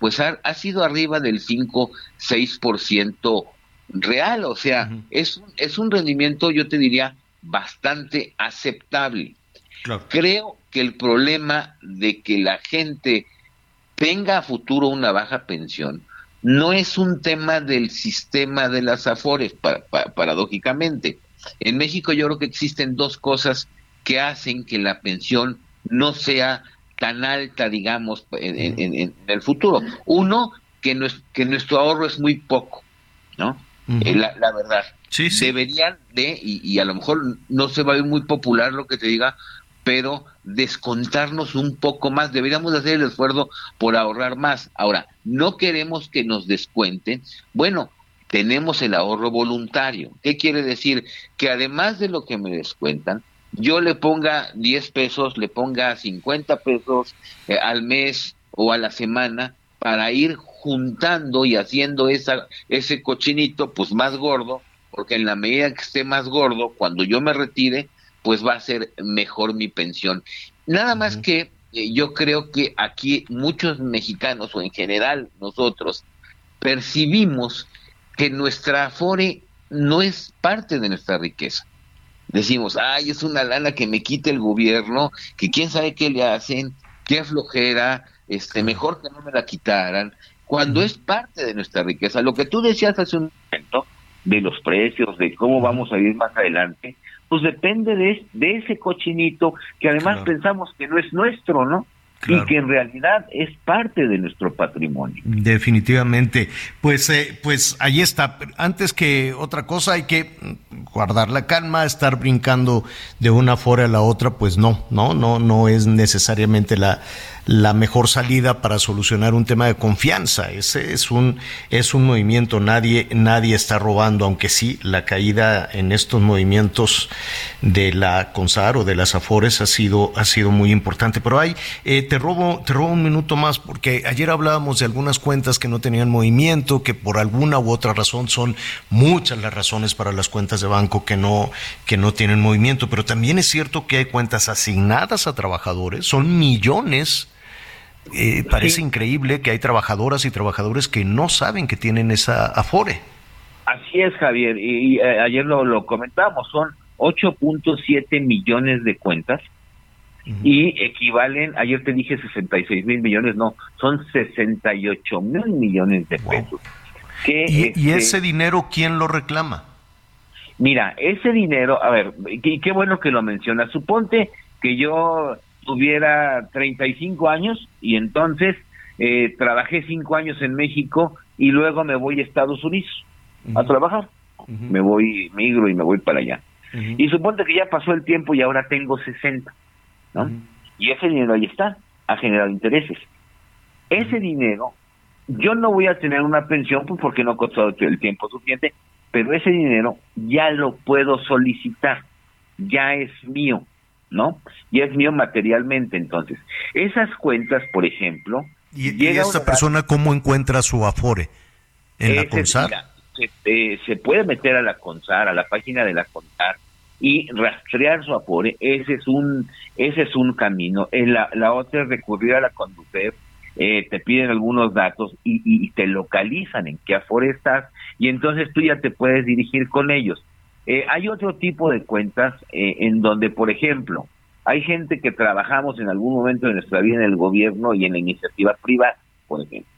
[SPEAKER 8] pues ha, sido arriba del 5-6% real, o sea, es, un, es un rendimiento, yo te diría, bastante aceptable. Creo que el problema de que la gente tenga a futuro una baja pensión no es un tema del sistema de las afores, paradójicamente. En México yo creo que existen dos cosas que hacen que la pensión no sea tan alta, digamos, en, el futuro. Uno, que, que nuestro ahorro es muy poco, ¿no? Eh, la, verdad. Deberían de, y, y, a lo mejor no se va a ir muy popular lo que te diga, pero descontarnos un poco más. Deberíamos hacer el esfuerzo por ahorrar más. Ahora, no queremos que nos descuenten. Bueno, tenemos el ahorro voluntario. ¿Qué quiere decir? Que además de lo que me descuentan, yo le ponga 10 pesos, le ponga 50 pesos eh, al mes o a la semana para ir juntando y haciendo esa, ese cochinito pues más gordo, porque en la medida que esté más gordo, cuando yo me retire, pues va a ser mejor mi pensión. Nada más que eh, yo creo que aquí muchos mexicanos o en general nosotros percibimos que nuestra Afore no es parte de nuestra riqueza. Decimos, ay, es una lana que me quite el gobierno, que quién sabe qué le hacen, qué flojera, este, mejor que no me la quitaran, cuando es parte de nuestra riqueza. Lo que tú decías hace un momento, de los precios, de cómo vamos a ir más adelante, pues depende de, de ese cochinito que además pensamos que no es nuestro, ¿no? Y que en realidad es parte de nuestro patrimonio.
[SPEAKER 2] Definitivamente. Pues, eh, pues ahí está. Antes que otra cosa, hay que guardar la calma, estar brincando de una fuera a la otra, pues no, no, no, no es necesariamente la, la mejor salida para solucionar un tema de confianza. Ese es un, es un movimiento, nadie, nadie está robando, aunque sí la caída en estos movimientos de la CONSAR o de las AFORES ha sido, ha sido muy importante. Pero hay, eh, te robo, te robo un minuto más, porque ayer hablábamos de algunas cuentas que no tenían movimiento, que por alguna u otra razón son muchas las razones para las cuentas de banco que no, que no tienen movimiento, pero también es cierto que hay cuentas asignadas a trabajadores, son millones. Eh, parece increíble que hay trabajadoras y trabajadores que no saben que tienen esa afore.
[SPEAKER 8] Así es, Javier, y, eh, ayer lo, lo comentamos, son 8.7 millones de cuentas y equivalen, ayer te dije 66 mil millones, no, son 68 mil millones de pesos.
[SPEAKER 2] ¿Y, este ese dinero quién lo reclama?
[SPEAKER 8] Mira, ese dinero, a ver, y qué bueno que lo mencionas, suponte que yo tuviera 35 años y entonces eh, trabajé 5 años en México y luego me voy a Estados Unidos a trabajar. Me voy, migro y me voy para allá. Y suponte que ya pasó el tiempo y ahora tengo 60, ¿no? Y ese dinero ahí está, ha generado intereses. Ese dinero, yo no voy a tener una pensión pues, porque no ha costado el tiempo suficiente, pero ese dinero ya lo puedo solicitar, ya es mío. ¿no? Y es mío materialmente, entonces. Esas cuentas, por ejemplo...
[SPEAKER 2] ¿Y, esta persona cómo encuentra su Afore? ¿En la CONSAR?
[SPEAKER 8] Eh, se, puede meter a la CONSAR, a la página de la CONSAR, y rastrear su Afore. Ese es un, ese es un camino. la, la otra es recurrir a la Conducef, eh, te piden algunos datos y, y, te localizan en qué Afore estás, y entonces tú ya te puedes dirigir con ellos. Eh, hay otro tipo de cuentas eh, en donde, por ejemplo, hay gente que trabajamos en algún momento de nuestra vida en el gobierno y en la iniciativa privada, por ejemplo.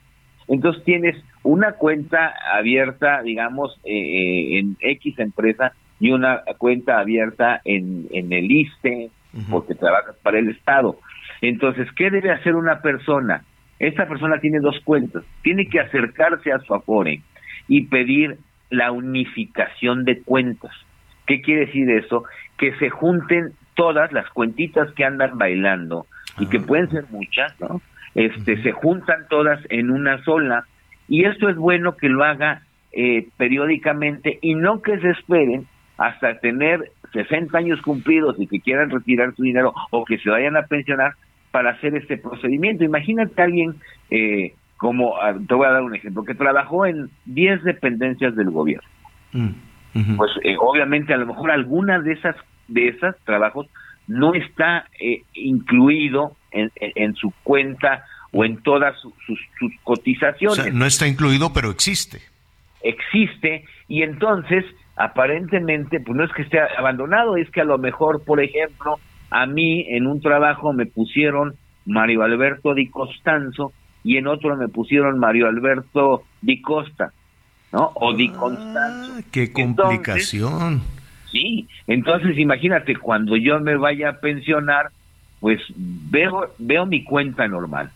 [SPEAKER 8] Entonces tienes una cuenta abierta, digamos, eh, en X empresa y una cuenta abierta en, en el ISTE, porque trabajas para el Estado. Entonces, ¿qué debe hacer una persona? Esta persona tiene dos cuentas. Tiene que acercarse a su Afore y pedir la unificación de cuentas. ¿Qué quiere decir eso? Que se junten todas las cuentitas que andan bailando y que pueden ser muchas, ¿no? Este, se juntan todas en una sola y esto es bueno que lo haga eh, periódicamente y no que se esperen hasta tener 60 años cumplidos y que quieran retirar su dinero o que se vayan a pensionar para hacer este procedimiento. Imagínate a alguien eh, como, ah, te voy a dar un ejemplo, que trabajó en 10 dependencias del gobierno. Mm, pues eh, obviamente a lo mejor alguna de esas de esos trabajos no está eh, incluido en, en, su cuenta o en todas sus, sus, cotizaciones.
[SPEAKER 2] no está incluido, pero existe.
[SPEAKER 8] Existe y entonces aparentemente pues no es que esté abandonado, es que a lo mejor, por ejemplo, a mí en un trabajo me pusieron Mario Alberto Di Costanzo y en otro me pusieron Mario Alberto Di Costa, ¿no? O Di ah, Constanzo.
[SPEAKER 2] ¡Qué complicación!
[SPEAKER 8] sí, entonces imagínate, cuando yo me vaya a pensionar, pues veo, veo mi cuenta normal.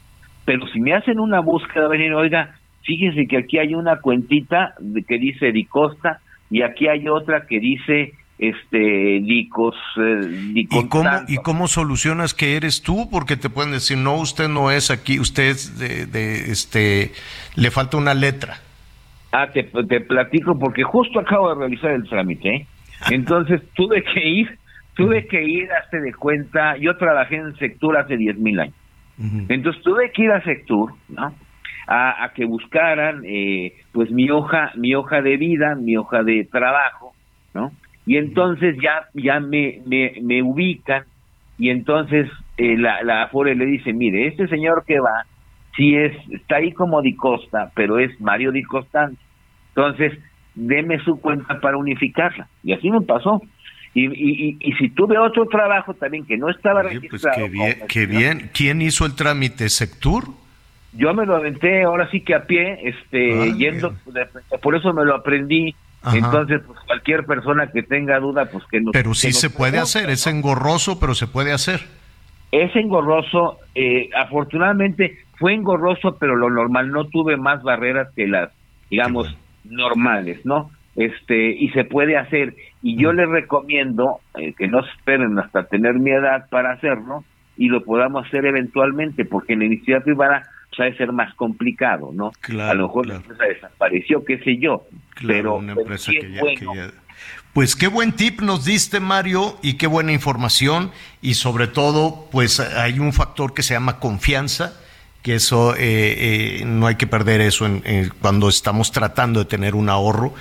[SPEAKER 8] Pero si me hacen una búsqueda, venir, oiga, fíjese que aquí hay una cuentita que dice Di Costa y aquí hay otra que dice este Dicos,
[SPEAKER 2] eh, ¿Y cómo, ¿Y cómo solucionas que eres tú? Porque te pueden decir, no, usted no es aquí, usted de, este, le falta una letra.
[SPEAKER 8] Ah, te, te, platico porque justo acabo de realizar el trámite, ¿eh? entonces tuve que ir, tuve que ir, hazte de cuenta, yo trabajé en Sectur hace 10 mil años, entonces tuve que ir a Sectur, ¿no? A, que buscaran, eh, pues mi hoja, mi hoja de vida, mi hoja de trabajo, ¿no? y entonces ya ya me, me, ubican y entonces eh, la, la Afore le dice, mire, este señor que va, sí es, está ahí como Di Costa, pero es Mario Di Costanzo. Entonces, deme su cuenta para unificarla. Y así me pasó. Y, y, y, si tuve otro trabajo también que no estaba pues registrado.
[SPEAKER 2] qué bien, qué bien. ¿Quién hizo el trámite? ¿Sectur?
[SPEAKER 8] Yo me lo aventé ahora sí que a pie, este, ah, yendo, por eso me lo aprendí entonces, pues cualquier persona que tenga duda, pues que no.
[SPEAKER 2] Pero sí se puede hacer, es engorroso, pero se puede hacer.
[SPEAKER 8] Es engorroso, eh, afortunadamente fue engorroso, pero lo normal, no tuve más barreras que las, digamos, normales, ¿no? Este, y se puede hacer. Y yo les recomiendo eh, que no esperen hasta tener mi edad para hacerlo y lo podamos hacer eventualmente, porque en la iniciativa privada pues, ser más complicado, ¿no? a lo mejor la empresa desapareció, qué sé yo, pero, una empresa
[SPEAKER 2] Pues qué buen tip nos diste, Mario, y qué buena información, y sobre todo, pues hay un factor que se llama confianza, que eso eh, eh, no hay que perder eso en, cuando estamos tratando de tener un ahorro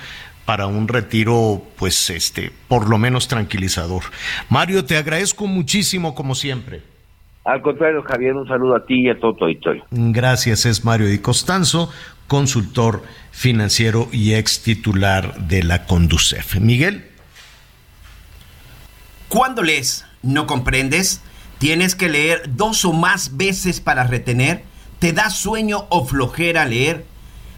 [SPEAKER 2] para un retiro, pues este, por lo menos tranquilizador. Mario, te agradezco muchísimo como siempre.
[SPEAKER 8] Al contrario, Javier, un saludo a ti y a todo tu auditorio.
[SPEAKER 2] Gracias, es Mario Di Costanzo, consultor financiero y ex titular de la Conducef. Miguel.
[SPEAKER 5] Cuando lees, no comprendes, tienes que leer dos o más veces para retener, te da sueño o flojera leer.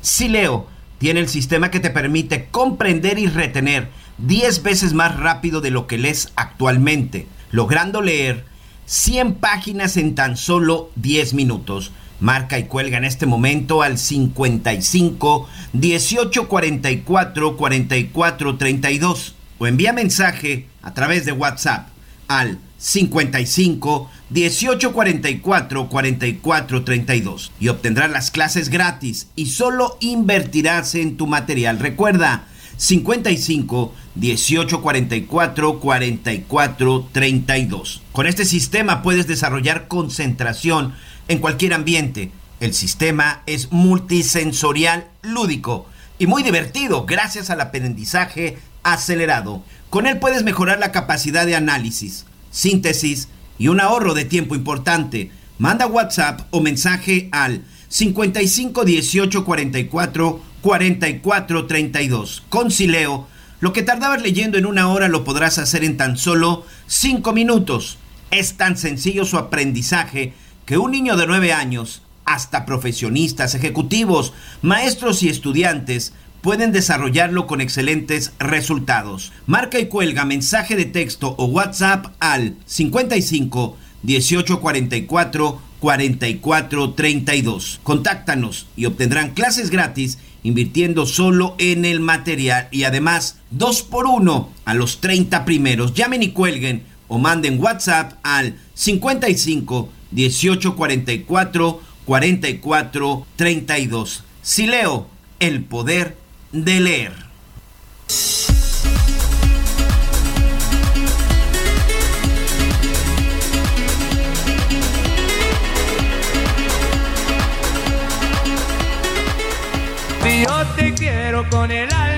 [SPEAKER 5] Si leo, tiene el sistema que te permite comprender y retener 10 veces más rápido de lo que lees actualmente, logrando leer 100 páginas en tan solo 10 minutos. Marca y cuelga en este momento al 55 18 44 44 32 o envía mensaje a través de WhatsApp al 55 18 44 44 32 y obtendrás las clases gratis y solo invertirás en tu material. Recuerda 55 18 44 44 32. Con este sistema puedes desarrollar concentración en cualquier ambiente. El sistema es multisensorial, lúdico y muy divertido gracias al aprendizaje acelerado. Con él puedes mejorar la capacidad de análisis, síntesis y un ahorro de tiempo importante. Manda WhatsApp o mensaje al 55 18 44 4432. Con Sileo Lo que tardabas leyendo en una hora lo podrás hacer en tan solo cinco minutos. Es tan sencillo su aprendizaje que un niño de nueve años, hasta profesionistas, ejecutivos, maestros y estudiantes pueden desarrollarlo con excelentes resultados. Marca y cuelga mensaje de texto o WhatsApp al 55 1844 4432. Contáctanos y obtendrán clases gratis invirtiendo solo en el material y además 2 por 1 a los 30 primeros. Llamen y cuelguen o manden WhatsApp al 55 18 44 44 32. Sileo, el poder de leer.
[SPEAKER 4] Yo te quiero con el alma,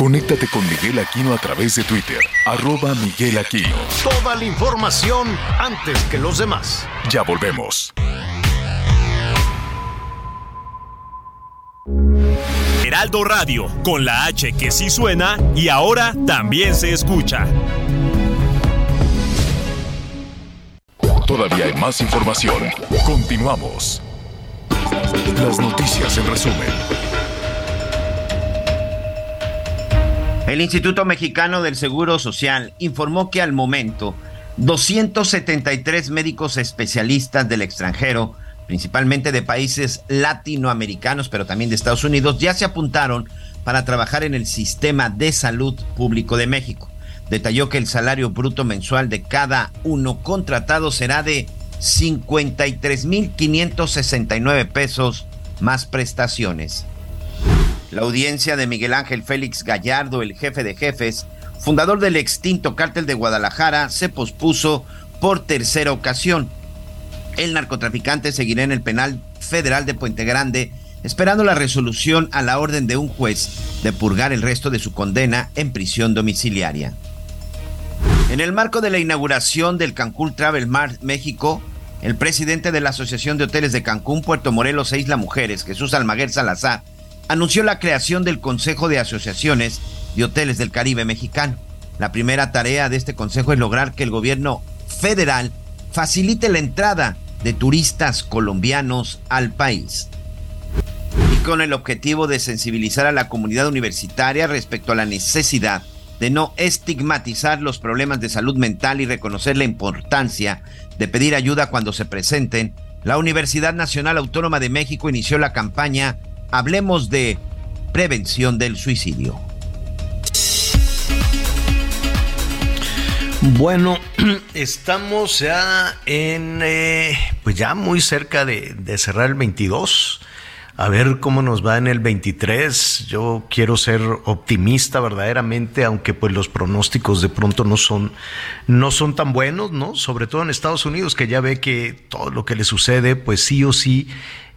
[SPEAKER 3] Conéctate con Miguel Aquino a través de Twitter, arroba Miguel Aquino.
[SPEAKER 6] Toda la información antes que los demás.
[SPEAKER 3] Ya volvemos.
[SPEAKER 9] Heraldo Radio, con la H que sí suena y ahora también se escucha.
[SPEAKER 3] Todavía hay más información. Continuamos. Las noticias en resumen.
[SPEAKER 5] El Instituto Mexicano del Seguro Social informó que al momento 273 médicos especialistas del extranjero, principalmente de países latinoamericanos, pero también de Estados Unidos, ya se apuntaron para trabajar en el sistema de salud público de México. Detalló que el salario bruto mensual de cada uno contratado será de 53.569 pesos más prestaciones. La audiencia de Miguel Ángel Félix Gallardo, el jefe de jefes, fundador del extinto cártel de Guadalajara, se pospuso por tercera ocasión. El narcotraficante seguirá en el penal federal de Puente Grande, esperando la resolución a la orden de un juez de purgar el resto de su condena en prisión domiciliaria. En el marco de la inauguración del Cancún Travel Mart México, el presidente de la Asociación de Hoteles de Cancún, Puerto Morelos e Isla Mujeres, Jesús Almaguer Salazar, anunció la creación del Consejo de Asociaciones de Hoteles del Caribe Mexicano. La primera tarea de este consejo es lograr que el gobierno federal facilite la entrada de turistas colombianos al país. Y con el objetivo de sensibilizar a la comunidad universitaria respecto a la necesidad de no estigmatizar los problemas de salud mental y reconocer la importancia de pedir ayuda cuando se presenten, la Universidad Nacional Autónoma de México inició la campaña hablemos de prevención del suicidio.
[SPEAKER 2] Bueno, estamos ya en, eh, pues ya muy cerca de, de, cerrar el 22. A ver cómo nos va en el 23. Yo quiero ser optimista verdaderamente, aunque pues los pronósticos de pronto no son, no son tan buenos, ¿no? Sobre todo en Estados Unidos, que ya ve que todo lo que le sucede, pues sí o sí,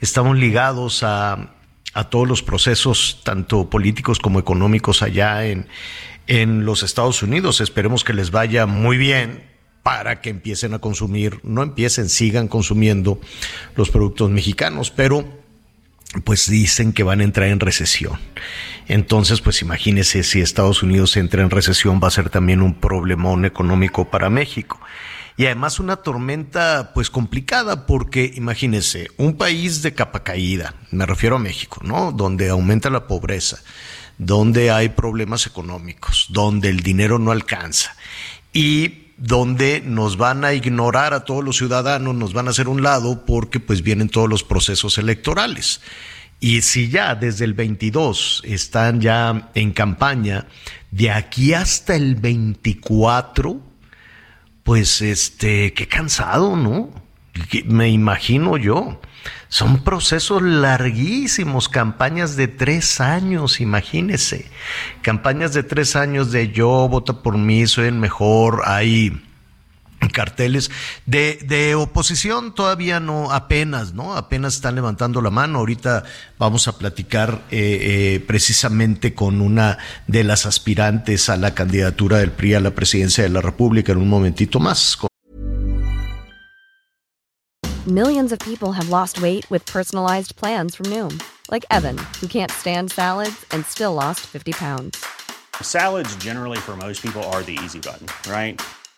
[SPEAKER 2] estamos ligados a, a todos los procesos, tanto políticos como económicos allá en, en los Estados Unidos. Esperemos que les vaya muy bien para que empiecen a consumir, no empiecen, sigan consumiendo los productos mexicanos, pero pues dicen que van a entrar en recesión. Entonces, pues imagínese si Estados Unidos entra en recesión, va a ser también un problemón económico para México y además una tormenta pues complicada porque imagínense, un país de capa caída, me refiero a México, ¿no? Donde aumenta la pobreza, donde hay problemas económicos, donde el dinero no alcanza y donde nos van a ignorar a todos los ciudadanos, nos van a hacer un lado porque pues vienen todos los procesos electorales. Y si ya desde el 22 están ya en campaña, de aquí hasta el 24, pues este, qué cansado, ¿no? Me imagino yo. Son procesos larguísimos, campañas de tres años, imagínese. Campañas de tres años de yo, vota por mí, soy el mejor, hay carteles de, de, oposición todavía no apenas no apenas están levantando la mano. Ahorita vamos a platicar eh, eh, precisamente con una de las aspirantes a la candidatura del PRI a la presidencia de la República en un momentito más.
[SPEAKER 10] Millions of people have lost weight with personalized plans from Noom like Evan who can't stand salads and still lost 50 pounds.
[SPEAKER 11] Salads generally for most people are the easy button right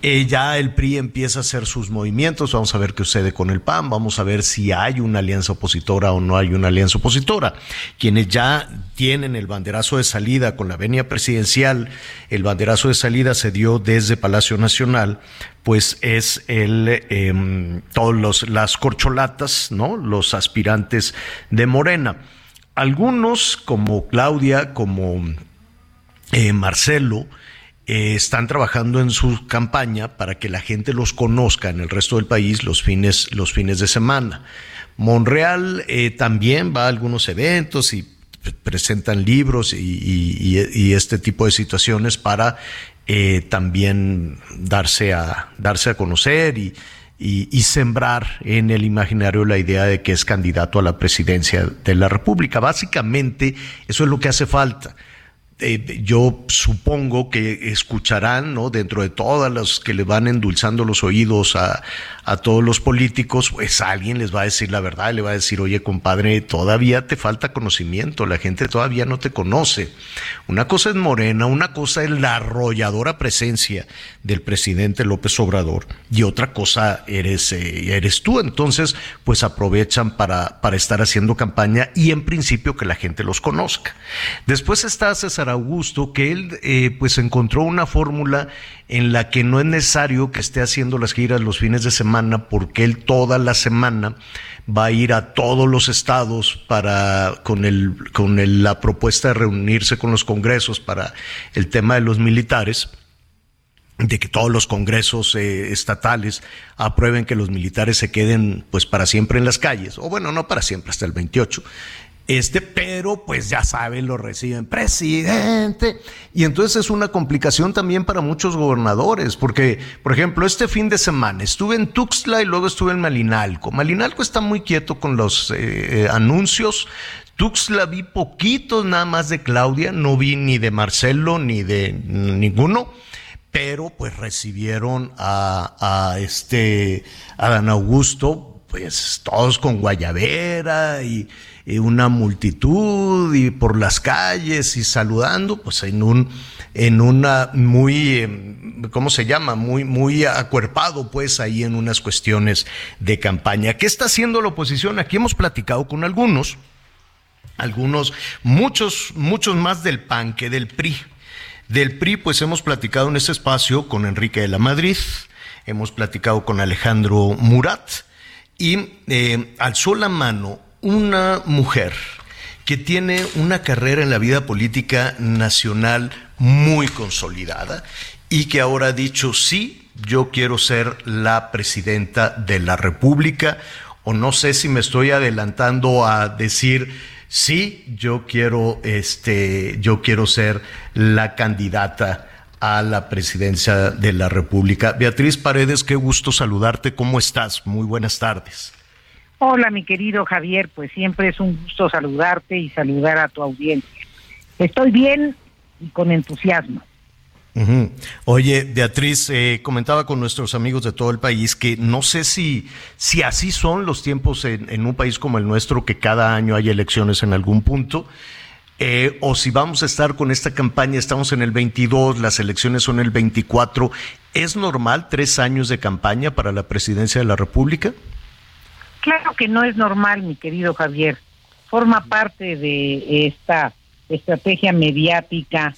[SPEAKER 2] Eh, ya el PRI empieza a hacer sus movimientos, vamos a ver qué sucede con el PAN, vamos a ver si hay una alianza opositora o no hay una alianza opositora. Quienes ya tienen el banderazo de salida con la venia presidencial, el banderazo de salida se dio desde Palacio Nacional, pues es el eh, todos las corcholatas, ¿no? Los aspirantes de Morena. Algunos, como Claudia, como eh, Marcelo, eh, están trabajando en su campaña para que la gente los conozca en el resto del país los fines, los fines de semana. Monreal eh, también va a algunos eventos y presentan libros y, este tipo de situaciones para eh, también darse a, darse a conocer y, y, sembrar en el imaginario la idea de que es candidato a la presidencia de la República. Básicamente, eso es lo que hace falta. Eh, yo supongo que escucharán, ¿no? Dentro de todas las que le van endulzando los oídos a, a todos los políticos, pues alguien les va a decir la verdad, le va a decir, oye, compadre, todavía te falta conocimiento, la gente todavía no te conoce. Una cosa es Morena, una cosa es la arrolladora presencia del presidente López Obrador y otra cosa eres, eh, eres tú. Entonces, pues aprovechan para, para estar haciendo campaña y en principio que la gente los conozca. Después está César Augusto, que él eh, pues encontró una fórmula en la que no es necesario que esté haciendo las giras los fines de semana, porque él toda la semana va a ir a todos los estados para con el con la propuesta de reunirse con los congresos para el tema de los militares de que todos los congresos eh, estatales aprueben que los militares se queden pues para siempre en las calles, o bueno, no para siempre, hasta el 28. Este, pero pues ya saben, lo reciben presidente. Y entonces es una complicación también para muchos gobernadores, porque, por ejemplo, este fin de semana estuve en Tuxtla y luego estuve en Malinalco. Malinalco está muy quieto con los eh, eh, anuncios. Tuxtla vi poquitos nada más de Claudia, no vi ni de Marcelo ni de ninguno pero pues recibieron a, a este a Dan Augusto pues todos con guayabera y, una multitud y por las calles y saludando, pues en un, en una muy, em, ¿cómo se llama? Muy, muy acuerpado, pues ahí en unas cuestiones de campaña. ¿Qué está haciendo la oposición? Aquí hemos platicado con algunos, algunos, muchos, muchos más del PAN que del PRI. Del PRI, pues hemos platicado en ese espacio con Enrique de la Madrid, hemos platicado con Alejandro Murat y eh, alzó la mano una mujer que tiene una carrera en la vida política nacional muy consolidada y que ahora ha dicho, sí, yo quiero ser la presidenta de la República, o no sé si me estoy adelantando a decir, sí, yo quiero, este, yo quiero ser la candidata a la presidencia de la República. Beatriz Paredes, qué gusto saludarte, ¿cómo estás? Muy buenas tardes.
[SPEAKER 12] Hola, mi querido Javier, pues siempre es un gusto saludarte y saludar a tu audiencia. Estoy bien y con entusiasmo.
[SPEAKER 2] Oye, Beatriz, eh, comentaba con nuestros amigos de todo el país que no sé si, si así son los tiempos en, un país como el nuestro, que cada año hay elecciones en algún punto, eh, o si vamos a estar con esta campaña, estamos en el 22, las elecciones son el 24. ¿Es normal tres años de campaña para la presidencia de la República?
[SPEAKER 12] Claro que no es normal, mi querido Javier. Forma parte de esta estrategia mediática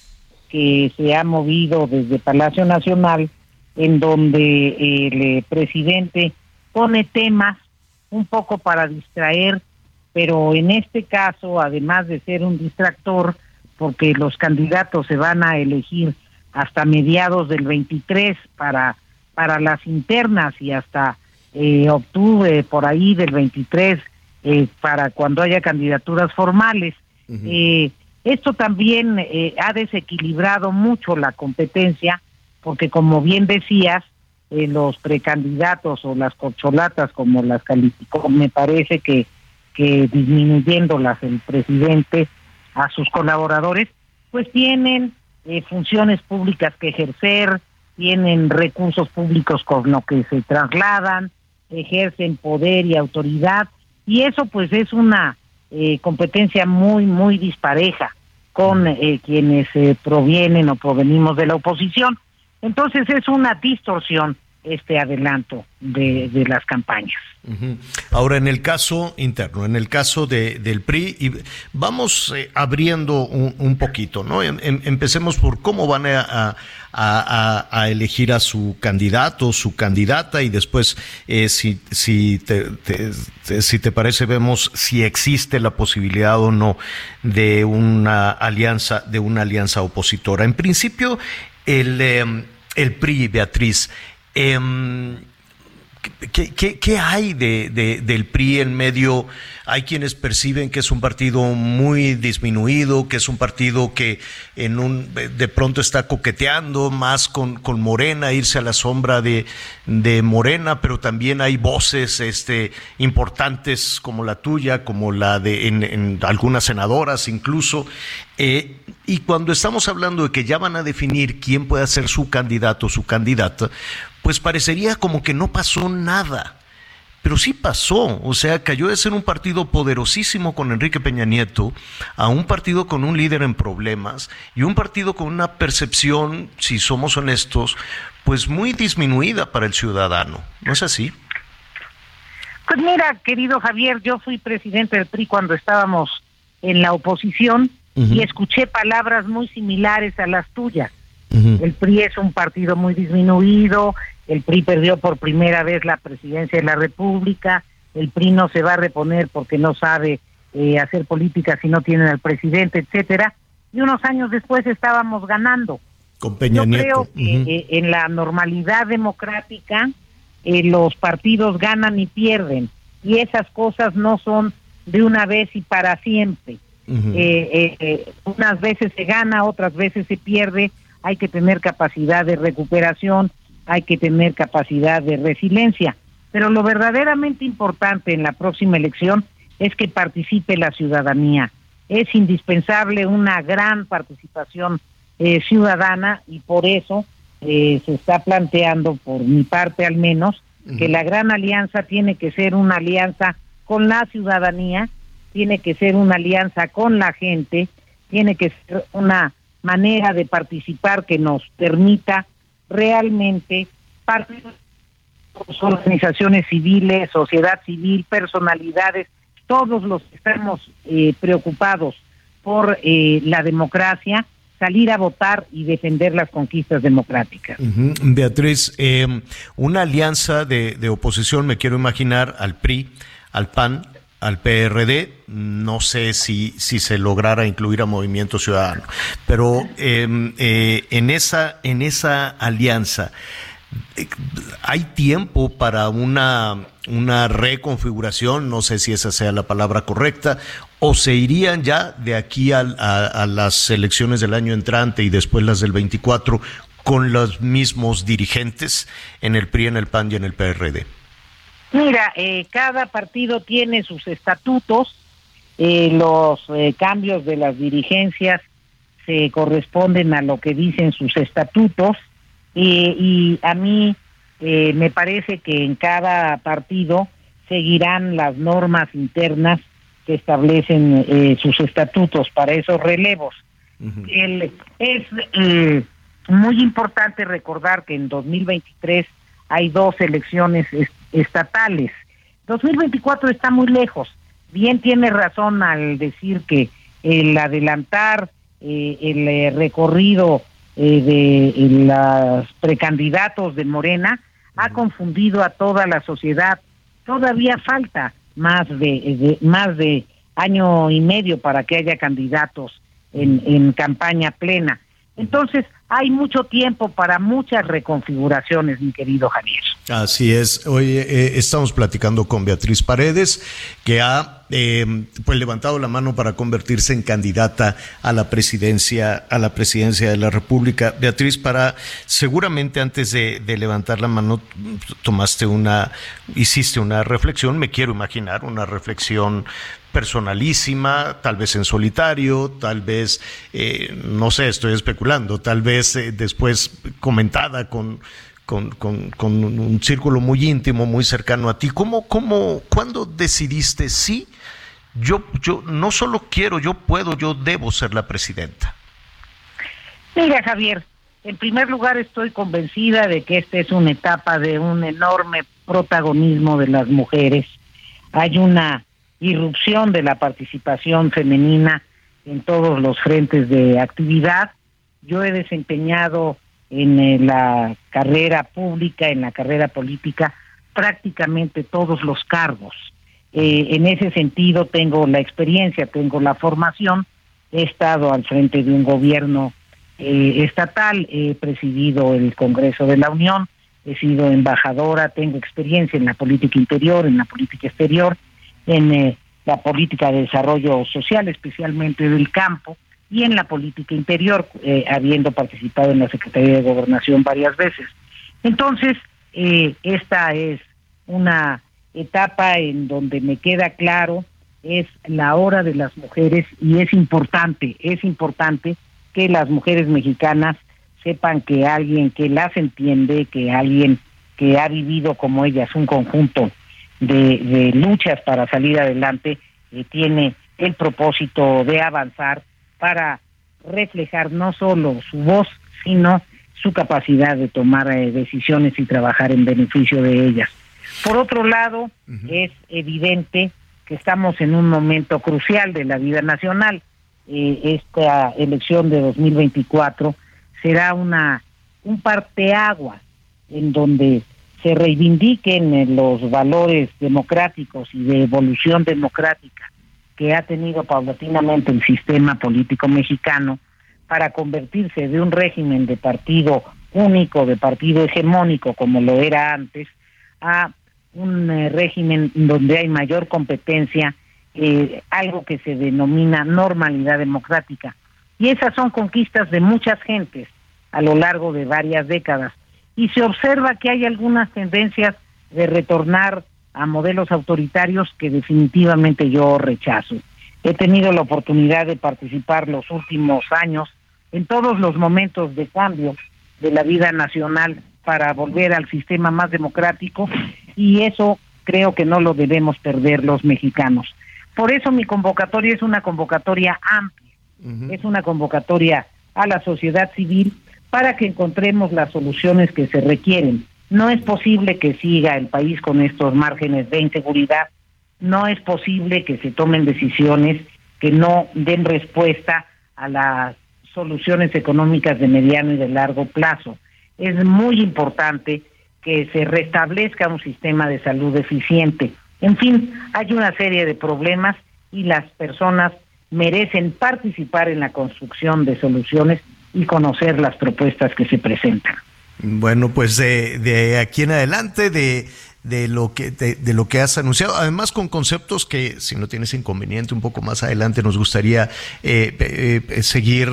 [SPEAKER 12] que se ha movido desde Palacio Nacional, en donde el eh, presidente pone temas un poco para distraer pero en este caso, además de ser un distractor, porque los candidatos se van a elegir hasta mediados del 23 para, para las internas y hasta eh, octubre por ahí del 23 eh, para cuando haya candidaturas formales. eh, esto también eh, ha desequilibrado mucho la competencia porque como bien decías, eh, los precandidatos o las corcholatas como las calificó, me parece que, que disminuyéndolas el presidente a sus colaboradores, pues tienen eh, funciones públicas que ejercer, tienen recursos públicos con lo que se trasladan, ejercen poder y autoridad, y eso pues es una eh, competencia muy, muy dispareja con eh, quienes eh, provienen o provenimos de la oposición. Entonces es una distorsión este adelanto de, de las campañas.
[SPEAKER 2] Ahora, en el caso interno, en el caso de, del PRI, y vamos eh, abriendo un, un poquito, ¿no? Em- em- empecemos por cómo van a, a- a- a elegir a su candidato, su candidata, y después, eh, si, si, te- si te parece, vemos si existe la posibilidad o no de una alianza, de una alianza opositora. En principio, el, em, el PRI, Beatriz, em, ¿Qué, hay de, de- del PRI en medio? Hay quienes perciben que es un partido muy disminuido, que es un partido que de pronto está coqueteando más con, Morena, irse a la sombra de, Morena, pero también hay voces este, importantes como la tuya, como la de en, algunas senadoras incluso. Eh, y cuando estamos hablando de que ya van a definir quién puede ser su candidato, su candidata, pues parecería como que no pasó nada. Pero sí pasó, o sea, cayó de ser un partido poderosísimo con Enrique Peña Nieto a un partido con un líder en problemas y un partido con una percepción, si somos honestos, pues muy disminuida para el ciudadano. ¿No es así?
[SPEAKER 12] Pues mira, querido Javier, yo fui presidente del PRI cuando estábamos en la oposición y escuché palabras muy similares a las tuyas. El PRI es un partido muy disminuido, el PRI perdió por primera vez la presidencia de la República, el PRI no se va a reponer porque no sabe eh, hacer política si no tienen al presidente, etcétera. Y unos años después estábamos ganando.
[SPEAKER 2] Con Peña
[SPEAKER 12] Yo
[SPEAKER 2] Nieto.
[SPEAKER 12] creo que eh, en la normalidad democrática eh, los partidos ganan y pierden y esas cosas no son de una vez y para siempre. Eh, unas veces se gana, otras veces se pierde. Hay que tener capacidad de recuperación, hay que tener capacidad de resiliencia. Pero lo verdaderamente importante en la próxima elección es que participe la ciudadanía. Es indispensable una gran participación eh, ciudadana y por eso eh, se está planteando, por mi parte al menos, que la gran alianza tiene que ser una alianza con la ciudadanía, tiene que ser una alianza con la gente, tiene que ser una manera de participar que nos permita realmente participar organizaciones civiles, sociedad civil, personalidades, todos los que estamos eh, preocupados por eh, la democracia, salir a votar y defender las conquistas democráticas.
[SPEAKER 2] Beatriz, eh, una alianza de oposición, me quiero imaginar, al PRI, al PAN, al PRD, no sé si, si se lograra incluir a Movimiento Ciudadano, pero eh, eh, en, esa, en esa alianza, eh, ¿hay tiempo para una, una reconfiguración? No sé si esa sea la palabra correcta, o se irían ya de aquí a, a las elecciones del año entrante y después las del 24 con los mismos dirigentes en el PRI, en el PAN y en el PRD.
[SPEAKER 12] Mira, eh, cada partido tiene sus estatutos, eh, los eh, cambios de las dirigencias se corresponden a lo que dicen sus estatutos y a mí eh, me parece que en cada partido seguirán las normas internas que establecen eh, sus estatutos para esos relevos. El- es eh, muy importante recordar que en 2023 hay dos elecciones es- estatales. 2024 está muy lejos. Bien tiene razón al decir que el adelantar eh, el eh, recorrido eh, de eh, los precandidatos de Morena ha confundido a toda la sociedad. Todavía falta más de, más de año y medio para que haya candidatos en, en campaña plena. Entonces, hay mucho tiempo para muchas reconfiguraciones, mi querido Javier.
[SPEAKER 2] Así es. Hoy eh, estamos platicando con Beatriz Paredes, que ha eh, pues levantado la mano para convertirse en candidata a la presidencia, a la presidencia de la República. Beatriz, para seguramente antes de, de levantar la mano tomaste una, hiciste una reflexión, me quiero imaginar, una reflexión personalísima, tal vez en solitario, tal vez, eh, no sé, estoy especulando, tal vez eh, después comentada con, con, con, un círculo muy íntimo, muy cercano a ti. ¿Cómo, cómo, cuándo decidiste sí? Yo, yo no solo quiero, yo puedo, yo debo ser la presidenta.
[SPEAKER 12] Mira, Javier, en primer lugar estoy convencida de que esta es una etapa de un enorme protagonismo de las mujeres. Hay una irrupción de la participación femenina en todos los frentes de actividad. Yo he desempeñado en eh, la carrera pública, en la carrera política, prácticamente todos los cargos. Eh, en ese sentido tengo la experiencia, tengo la formación, he estado al frente de un gobierno eh, estatal, he presidido el Congreso de la Unión, he sido embajadora, tengo experiencia en la política interior, en la política exterior, en eh, la política de desarrollo social, especialmente del campo, y en la política interior, eh, habiendo participado en la Secretaría de Gobernación varias veces. Entonces, eh, esta es una etapa en donde me queda claro es la hora de las mujeres y es importante, es importante que las mujeres mexicanas sepan que alguien que las entiende, que alguien que ha vivido como ellas un conjunto de, luchas para salir adelante, eh, tiene el propósito de avanzar para reflejar no solo su voz, sino su capacidad de tomar eh, decisiones y trabajar en beneficio de ellas. Por otro lado, es evidente que estamos en un momento crucial de la vida nacional. Eh, esta elección de 2024 será una un parteaguas en donde se reivindiquen los valores democráticos y de evolución democrática que ha tenido paulatinamente el sistema político mexicano para convertirse de un régimen de partido único, de partido hegemónico como lo era antes, a un eh, régimen donde hay mayor competencia, eh, algo que se denomina normalidad democrática. Y esas son conquistas de muchas gentes a lo largo de varias décadas y se observa que hay algunas tendencias de retornar a modelos autoritarios que definitivamente yo rechazo. He tenido la oportunidad de participar los últimos años en todos los momentos de cambio de la vida nacional para volver al sistema más democrático y eso creo que no lo debemos perder los mexicanos. Por eso mi convocatoria es una convocatoria amplia, es una convocatoria a la sociedad civil para que encontremos las soluciones que se requieren. No es posible que siga el país con estos márgenes de inseguridad, no es posible que se tomen decisiones que no den respuesta a las soluciones económicas de mediano y de largo plazo. Es muy importante que se restablezca un sistema de salud eficiente. En fin, hay una serie de problemas y las personas merecen participar en la construcción de soluciones y conocer las propuestas que se presentan.
[SPEAKER 2] Bueno, pues de, de aquí en adelante, de de lo que de, lo que has anunciado. Además con conceptos que si no tienes inconveniente un poco más adelante nos gustaría eh, eh, seguir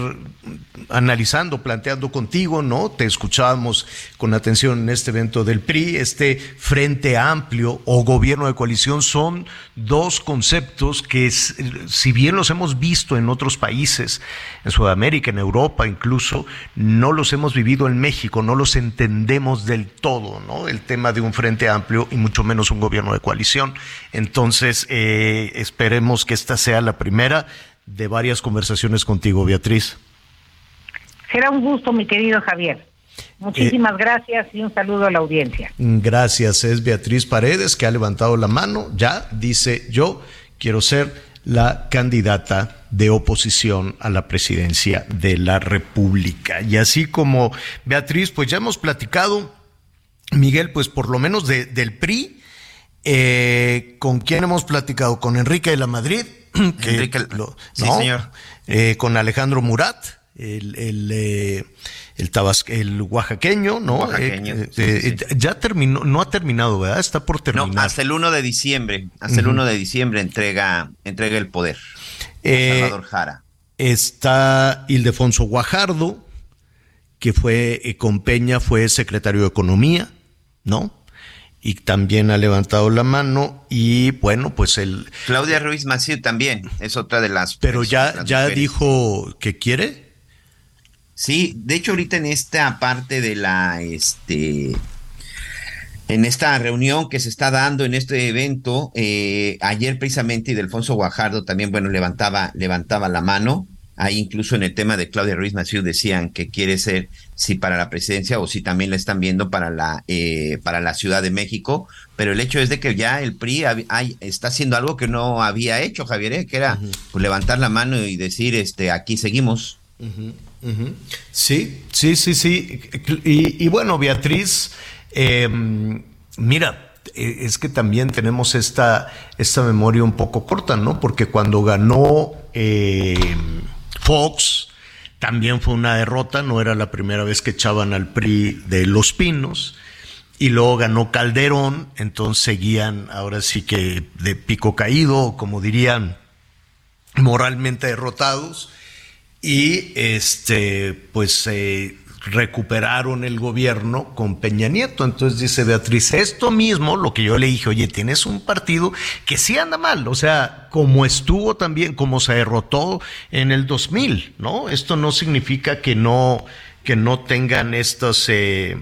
[SPEAKER 2] analizando planteando contigo no te escuchábamos con atención en este evento del PRI este frente amplio o gobierno de coalición. Son dos conceptos que si bien los hemos visto en otros países en Sudamérica en Europa incluso no los hemos vivido en México no los entendemos del todo no el tema de un frente amplio y mucho menos un gobierno de coalición. Entonces, eh, esperemos que esta sea la primera de varias conversaciones contigo, Beatriz.
[SPEAKER 12] Será un gusto, mi querido Javier. Muchísimas eh, gracias y un saludo a la audiencia.
[SPEAKER 2] Gracias. Es Beatriz Paredes que ha levantado la mano. Ya dice yo quiero ser la candidata de oposición a la presidencia de la República. Y así como Beatriz, pues ya hemos platicado Miguel, pues por lo menos del PRI, Eh, ¿Con quién hemos platicado? Con Enrique de la Madrid. Que
[SPEAKER 5] Enrique,
[SPEAKER 2] lo-
[SPEAKER 5] sí,
[SPEAKER 2] ¿no?
[SPEAKER 5] señor.
[SPEAKER 2] Eh, con Alejandro Murat, el, el, eh, el, tabas- el oaxaqueño, ¿no?
[SPEAKER 5] Oaxaqueño, sí, sí,
[SPEAKER 2] Ya terminó, no ha terminado, ¿verdad? Está por terminar.
[SPEAKER 5] No, hasta el 1 de diciembre, hasta el
[SPEAKER 2] Ujú.
[SPEAKER 5] 1 de diciembre entrega, entrega el poder. Salvador Jara.
[SPEAKER 2] Está Ildefonso Guajardo, que fue con Peña, fue secretario de Economía, ¿no? Y también ha levantado la mano y bueno, pues el...
[SPEAKER 5] Claudia Ruiz Massieu también es otra de las.
[SPEAKER 2] Pero ya, ya
[SPEAKER 5] mujeres.
[SPEAKER 2] dijo que quiere.
[SPEAKER 5] Sí, de hecho ahorita en esta parte de la, este, en esta reunión que se está dando en este evento, eh, ayer precisamente Ildefonso Guajardo también, bueno, levantaba, levantaba la mano. Ahí incluso en el tema de Claudia Ruiz Massieu decían que quiere ser si para la presidencia o si también la están viendo para la eh, para la Ciudad de México. Pero el hecho es de que ya el PRI hay- está haciendo algo que no había hecho, Javier, ¿eh? que era pues, levantar la mano y decir, este, aquí seguimos.
[SPEAKER 2] Sí, sí, sí, sí. Y, y bueno, Beatriz, eh, mira, eh, es que también tenemos esta, esta memoria un poco corta, ¿no? Porque cuando ganó eh, Fox, también fue una derrota, no era la primera vez que echaban al PRI de Los Pinos. Y luego ganó Calderón, entonces seguían ahora sí que de pico caído, como dirían, moralmente derrotados y este pues eh, recuperaron el gobierno con Peña Nieto. Entonces dice Beatriz, esto mismo, lo que yo le dije, oye, tienes un partido que sí anda mal, o sea, como estuvo también, como se derrotó en el 2000, ¿no? Esto no significa que no, que no tengan estos, eh,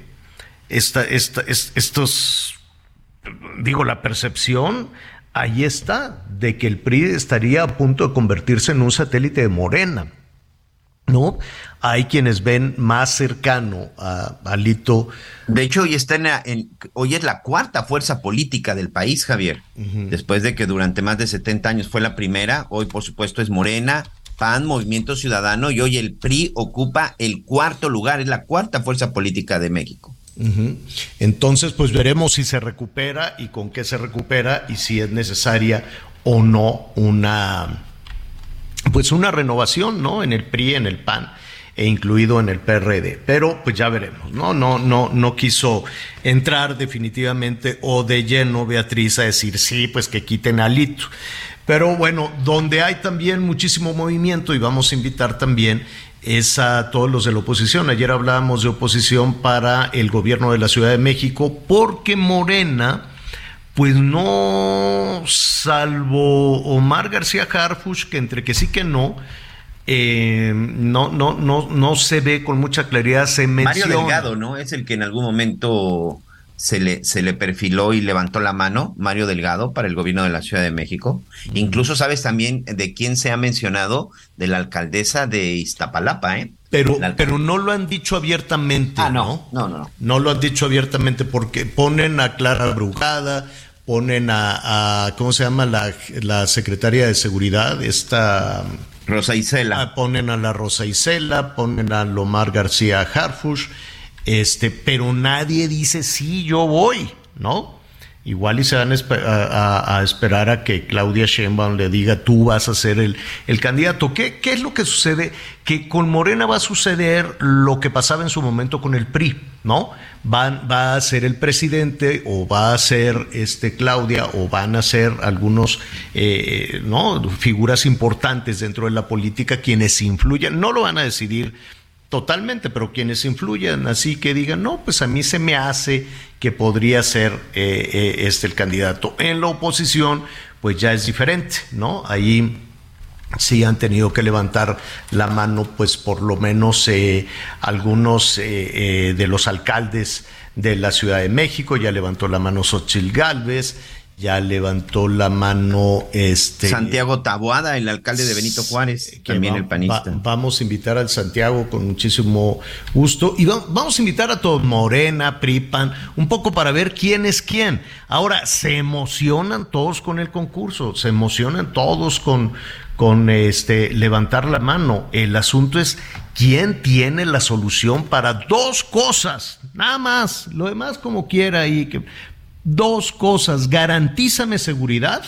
[SPEAKER 2] esta, esta, es- estos, digo, la percepción ahí está, de que el PRI estaría a punto de convertirse en un satélite de Morena. ¿No? Hay quienes ven más cercano a Alito.
[SPEAKER 5] De hecho, hoy está en, en- hoy es la cuarta fuerza política del país, Javier. Después de que durante más de 70 años fue la primera, hoy por supuesto es Morena, PAN, Movimiento Ciudadano y hoy el PRI ocupa el cuarto lugar, es la cuarta fuerza política de México.
[SPEAKER 2] Entonces, pues veremos si se recupera y con qué se recupera y si es necesaria o no una, pues una renovación, ¿no? En el PRI, en el PAN e incluido en el PRD. Pero pues ya veremos, ¿no? No, no, no quiso entrar definitivamente o de lleno Beatriz a decir sí, pues que quiten a Lito. Pero bueno, donde hay también muchísimo movimiento y vamos a invitar también es a todos los de la oposición. Ayer hablábamos de oposición para el gobierno de la Ciudad de México porque Morena, pues no, salvo Omar García Harfush, que entre que sí que no, eh, no, no, no, no se ve con mucha claridad, se menciona.
[SPEAKER 5] Mario Delgado, ¿no? Es el que en algún momento se le, se le perfiló y levantó la mano, Mario Delgado, para el gobierno de la Ciudad de México. Incluso sabes también de quién se ha mencionado, de la alcaldesa de Iztapalapa, ¿eh?
[SPEAKER 2] Pero, pero no lo han dicho abiertamente,
[SPEAKER 5] Ah,
[SPEAKER 2] ¿no?
[SPEAKER 5] no, no, no.
[SPEAKER 2] No lo han dicho abiertamente porque ponen a Clara Brugada, ponen a, a- ¿cómo se llama? La, la secretaria de seguridad, esta...
[SPEAKER 5] Rosa Isela.
[SPEAKER 2] Ah, ponen a la Rosa Isela, ponen a Lomar García Harfush, este, pero nadie dice sí, yo voy, ¿no? Igual y se van a, espe- a- a- a esperar a que Claudia Sheinbaum le diga tú vas a ser el, el candidato. ¿Qué, ¿Qué es lo que sucede? Que con Morena va a suceder lo que pasaba en su momento con el PRI, ¿no? Va a ser el presidente o va a ser este Claudia o van a ser algunos eh, ¿no? figuras importantes dentro de la política quienes influyan, no lo van a decidir totalmente, pero quienes influyan así que digan, no, pues a mí se me hace que podría ser eh, eh, este el candidato. En la oposición, pues ya es diferente, ¿no? Ahí sí han tenido que levantar la mano, pues por lo menos eh, algunos eh, de los alcaldes de la Ciudad de México, ya levantó la mano Xochil Gálvez, ya levantó la mano este
[SPEAKER 5] Santiago Taboada, el alcalde de Benito Juárez,
[SPEAKER 2] que
[SPEAKER 5] también
[SPEAKER 2] va-
[SPEAKER 5] el panista.
[SPEAKER 2] va- vamos a invitar al Santiago con muchísimo gusto y va- vamos a invitar a todos, Morena, Pripan, un poco para ver quién es quién. Ahora, se emocionan todos con el concurso, se emocionan todos con, con este levantar la mano. El asunto es quién tiene la solución para dos cosas, nada más, lo demás como quiera y que dos cosas, garantízame seguridad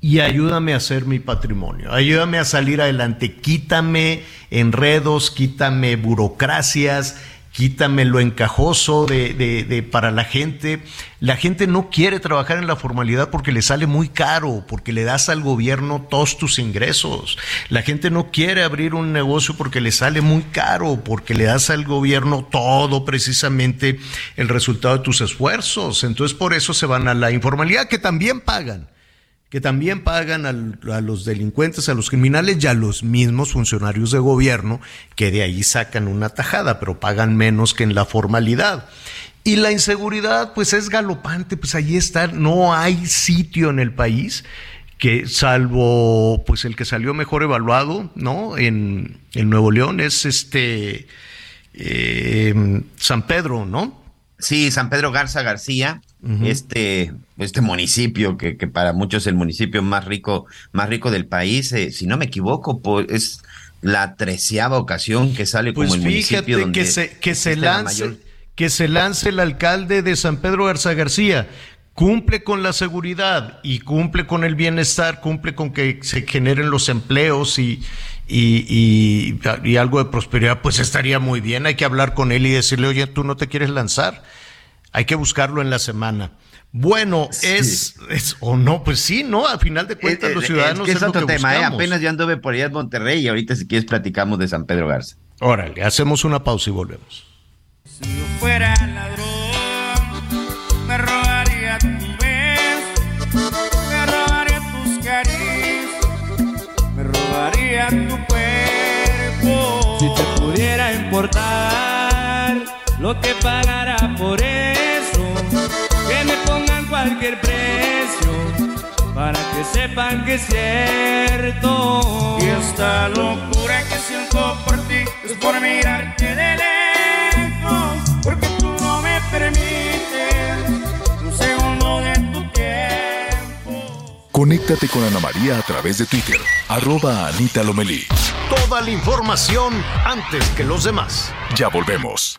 [SPEAKER 2] y ayúdame a hacer mi patrimonio, ayúdame a salir adelante, quítame enredos, quítame burocracias, quítame lo encajoso de, de, para la gente. La gente no quiere trabajar en la formalidad porque le sale muy caro, porque le das al gobierno todos tus ingresos. La gente no quiere abrir un negocio porque le sale muy caro, porque le das al gobierno todo precisamente el resultado de tus esfuerzos. Entonces por eso se van a la informalidad, que también pagan que también pagan a los delincuentes, a los criminales y a los mismos funcionarios de gobierno, que de ahí sacan una tajada, pero pagan menos que en la formalidad. Y la inseguridad, pues es galopante, pues ahí está, no hay sitio en el país que salvo pues el que salió mejor evaluado, ¿no? En, en Nuevo León es este eh, San Pedro, ¿no?
[SPEAKER 5] Sí, San Pedro Garza García, este, este municipio que, que, para muchos es el municipio más rico, más rico del país, eh, si no me equivoco, pues, es la treceava ocasión que sale
[SPEAKER 2] pues
[SPEAKER 5] como el municipio donde
[SPEAKER 2] que se, que se lance, que se lance el alcalde de San Pedro Garza García cumple con la seguridad y cumple con el bienestar, cumple con que se generen los empleos y, y, y, algo de prosperidad, pues estaría muy bien. Hay que hablar con él y decirle, oye, tú no te quieres lanzar. Hay que buscarlo en la semana. Bueno, es, es, o no, pues sí, ¿no? Al final de cuentas, los ciudadanos.
[SPEAKER 5] Es, que es, otro tema, ¿eh? Apenas yo anduve por allá en Monterrey y ahorita, si quieres, platicamos de San Pedro Garza.
[SPEAKER 2] Órale, hacemos una pausa y volvemos.
[SPEAKER 13] Si yo fuera ladrón, me robaría tu beso, me robaría tus caricias, me robaría tu cuerpo.
[SPEAKER 4] Si te pudiera importar lo que pagará por que pongan cualquier precio para que sepan que es cierto.
[SPEAKER 13] Y esta locura que siento por ti es por mirarte de lejos, porque tú no me permites un segundo de tu tiempo.
[SPEAKER 3] Conéctate con Ana María a través de Twitter, arroba Anita Lomelí.
[SPEAKER 6] Toda la información antes que los demás.
[SPEAKER 3] Ya volvemos.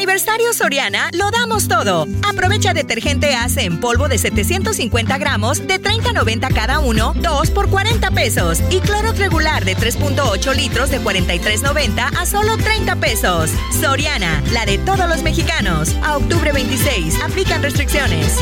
[SPEAKER 7] Aniversario Soriana lo damos todo. Aprovecha detergente Ace en polvo de 750 gramos de 30.90 cada uno, 2 por 40 pesos. Y Clorox regular de 3.8 litros de 43.90 a solo 30 pesos. Soriana, la de todos los mexicanos. A octubre 26, aplican restricciones.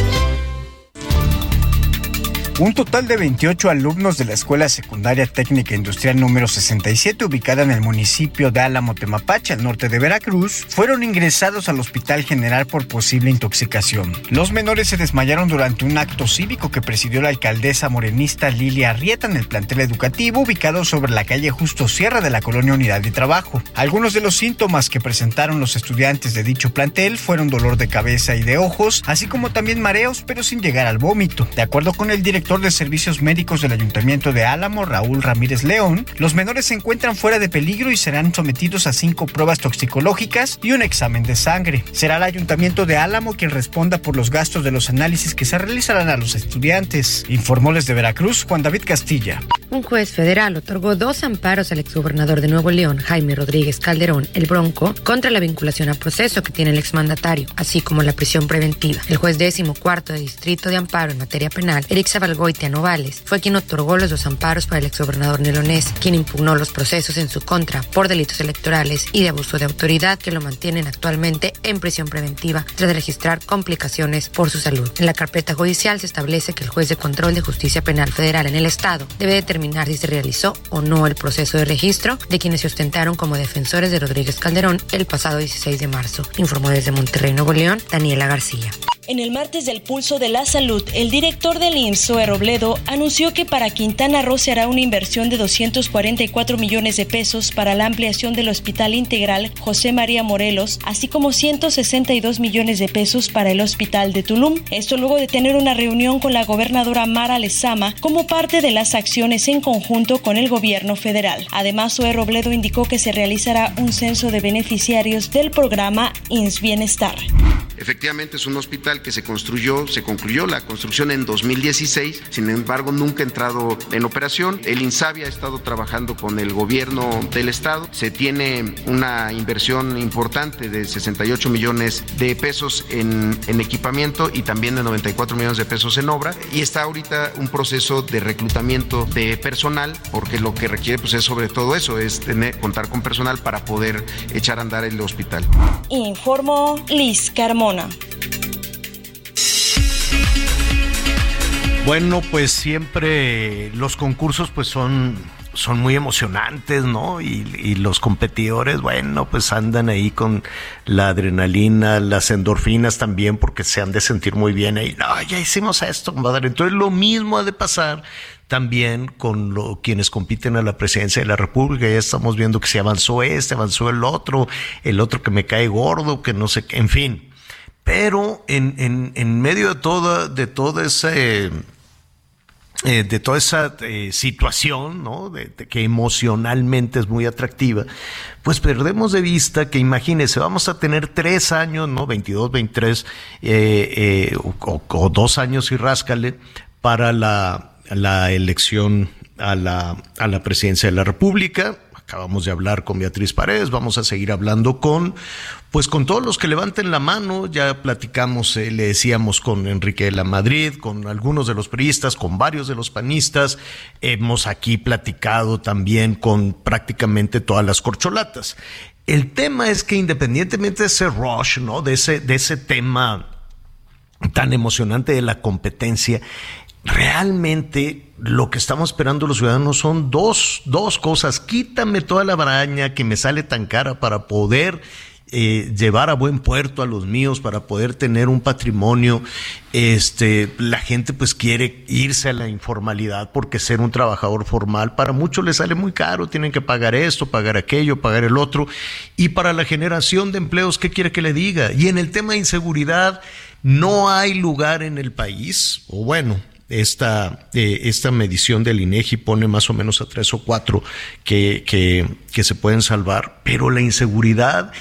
[SPEAKER 14] Un total de 28 alumnos de la Escuela Secundaria Técnica Industrial número 67, ubicada en el municipio de Álamo Temapache, al norte de Veracruz, fueron ingresados al Hospital General por posible intoxicación. Los menores se desmayaron durante un acto cívico que presidió la alcaldesa morenista Lilia Arrieta en el plantel educativo ubicado sobre la calle Justo Sierra de la colonia Unidad de Trabajo. Algunos de los síntomas que presentaron los estudiantes de dicho plantel fueron dolor de cabeza y de ojos, así como también mareos, pero sin llegar al vómito. De acuerdo con el director de Servicios Médicos del Ayuntamiento de Álamo, Raúl Ramírez León, los menores se encuentran fuera de peligro y serán sometidos a cinco pruebas toxicológicas y un examen de sangre. Será el Ayuntamiento de Álamo quien responda por los gastos de los análisis que se realizarán a los estudiantes. Informó desde Veracruz Juan David Castilla.
[SPEAKER 15] Un juez federal otorgó dos amparos al exgobernador de Nuevo León, Jaime Rodríguez Calderón, el Bronco, contra la vinculación a proceso que tiene el exmandatario, así como la prisión preventiva. El juez décimo cuarto de Distrito de Amparo en materia penal, Eric Zabalgoitia Novales, fue quien otorgó los dos amparos para el exgobernador nelonés, quien impugnó los procesos en su contra por delitos electorales y de abuso de autoridad que lo mantienen actualmente en prisión preventiva tras registrar complicaciones por su salud. En la carpeta judicial se establece que el juez de control de justicia penal federal en el Estado debe determinar si se realizó o no el proceso de registro de quienes se ostentaron como defensores de Rodríguez Calderón el pasado 16 de marzo, informó desde Monterrey, Nuevo León, Daniela García.
[SPEAKER 16] En el martes del Pulso de la Salud, el director del IMSS, Robledo, anunció que para Quintana Roo se hará una inversión de 244 millones de pesos para la ampliación del Hospital Integral José María Morelos, así como 162 millones de pesos para el Hospital de Tulum. Esto luego de tener una reunión con la gobernadora Mara Lezama como parte de las acciones en conjunto con el gobierno federal. Además, Zoe Robledo indicó que se realizará un censo de beneficiarios del programa INS Bienestar.
[SPEAKER 17] Efectivamente es un hospital que se construyó, se concluyó la construcción en 2016, sin embargo nunca ha entrado en operación. El INSABI ha estado trabajando con el gobierno del estado, se tiene una inversión importante de 68 millones de pesos en, en equipamiento y también de 94 millones de pesos en obra y está ahorita un proceso de reclutamiento de personal porque lo que requiere pues es sobre todo eso, es tener, contar con personal para poder echar a andar el hospital.
[SPEAKER 16] Informó Liz Carmona.
[SPEAKER 2] Bueno, pues siempre los concursos pues son son muy emocionantes, ¿no? Y, los competidores, bueno, pues andan ahí con la adrenalina, las endorfinas también, porque se han de sentir muy bien ahí. No, ya hicimos esto, compadre. Entonces lo mismo ha de pasar también con quienes compiten a la presidencia de la República. Ya estamos viendo que se avanzó este, avanzó el otro, el otro que me cae gordo, que no sé qué, en fin. Pero en, en, medio de toda, de todo ese eh, de toda esa eh, situación, ¿no? Que emocionalmente es muy atractiva, pues perdemos de vista que imagínense, vamos a tener tres años, ¿no? 22, 23, eh, o, o, dos años y ráscale para la, la elección a la, a la presidencia de la República. Acabamos de hablar con Beatriz Paredes, vamos a seguir hablando con, pues con todos los que levanten la mano, ya platicamos, eh, le decíamos con Enrique de la Madrid, con algunos de los periodistas, con varios de los panistas, hemos aquí platicado también con prácticamente todas las corcholatas. El tema es que independientemente de ese rush, ¿no? De ese, de ese tema tan emocionante de la competencia, realmente lo que estamos esperando los ciudadanos son dos, dos cosas. Quítame toda la braña que me sale tan cara para poder eh, llevar a buen puerto a los míos, para poder tener un patrimonio. Este, la gente pues quiere irse a la informalidad porque ser un trabajador formal para muchos les sale muy caro, tienen que pagar esto, pagar aquello, pagar el otro. Y para la generación de empleos, ¿qué quiere que le diga? Y en el tema de inseguridad, no hay lugar en el país, o bueno, esta, eh, esta medición del INEGI pone más o menos a tres o cuatro que, que, que se pueden salvar, pero la inseguridad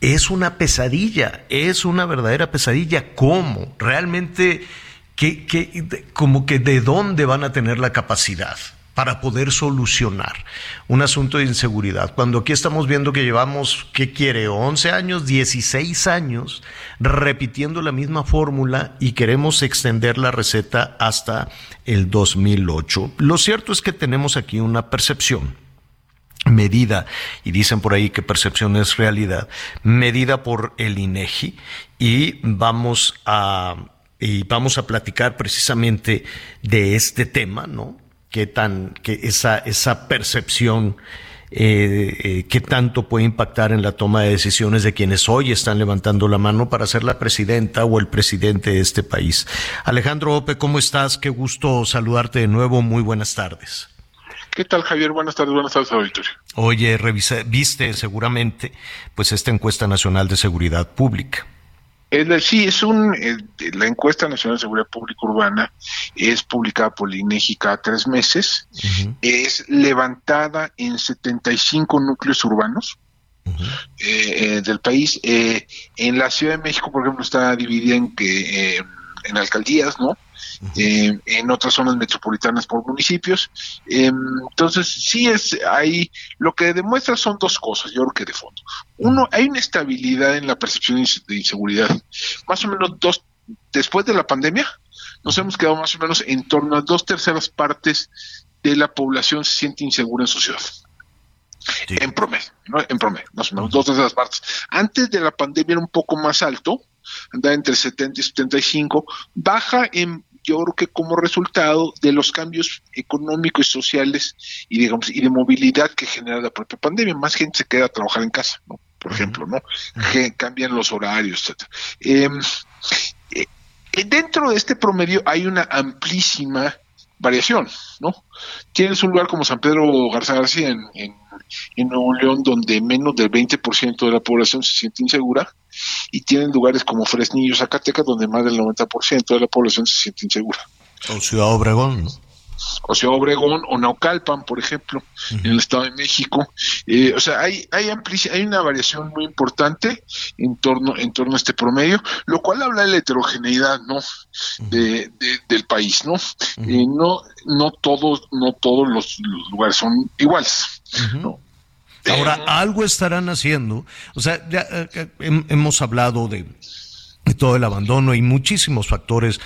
[SPEAKER 2] es una pesadilla, es una verdadera pesadilla. ¿Cómo? Realmente, ¿qué, qué, como que de dónde van a tener la capacidad? Para poder solucionar un asunto de inseguridad. Cuando aquí estamos viendo que llevamos, ¿qué quiere? 11 años, 16 años repitiendo la misma fórmula y queremos extender la receta hasta el 2008. Lo cierto es que tenemos aquí una percepción medida, y dicen por ahí que percepción es realidad, medida por el INEGI, y vamos a, y vamos a platicar precisamente de este tema, ¿no? Qué tan, que esa, esa percepción, eh, eh, qué tanto puede impactar en la toma de decisiones de quienes hoy están levantando la mano para ser la presidenta o el presidente de este país. Alejandro Ope, ¿cómo estás? Qué gusto saludarte de nuevo. Muy buenas tardes.
[SPEAKER 18] ¿Qué tal, Javier? Buenas tardes, buenas tardes, auditorio.
[SPEAKER 2] Oye, revisa, viste seguramente pues esta encuesta nacional de seguridad pública.
[SPEAKER 18] Es sí, es un, eh, la encuesta nacional de seguridad pública urbana es publicada por la INEGI cada tres meses, uh -huh. es levantada en 75 núcleos urbanos uh -huh. eh, eh, del país. en la Ciudad de México, por ejemplo, está dividida en que en alcaldías, ¿no? Eh, en otras zonas metropolitanas por municipios. Eh, entonces, sí es ahí, lo que demuestra son dos cosas, yo creo que de fondo. Uno, hay una estabilidad en la percepción de inseguridad. Más o menos dos, después de la pandemia, nos hemos quedado más o menos en torno a dos terceras partes de la población se siente insegura en su ciudad. Sí. En promedio, ¿no? En promedio, más o menos, dos terceras partes. Antes de la pandemia era un poco más alto, anda entre 70 y 75, baja en yo creo que como resultado de los cambios económicos y sociales y digamos y de movilidad que genera la propia pandemia, más gente se queda a trabajar en casa, ¿no? Por ejemplo, ¿no? Que cambian los horarios, etcétera. Em, eh, eh, dentro de este promedio hay una amplísima variación, ¿no? Tienes un lugar como San Pedro Garza García en, Nuevo León donde menos del 20% de la población se siente insegura y tienen lugares como Fresnillo, Zacatecas donde más del 90% de la población se siente insegura.
[SPEAKER 2] O Ciudad Obregón, ¿no?
[SPEAKER 18] O sea, Obregón o Naucalpan, por ejemplo, en el Estado de México. Eh, o sea, hay hay, hay una variación muy importante en torno en torno a este promedio, lo cual habla de la heterogeneidad, ¿no? De, del país, ¿no? Eh, no no todos no todos los, lugares son iguales,
[SPEAKER 2] Ahora, algo estarán haciendo. O sea, ya, hemos hablado de todo el abandono y muchísimos factores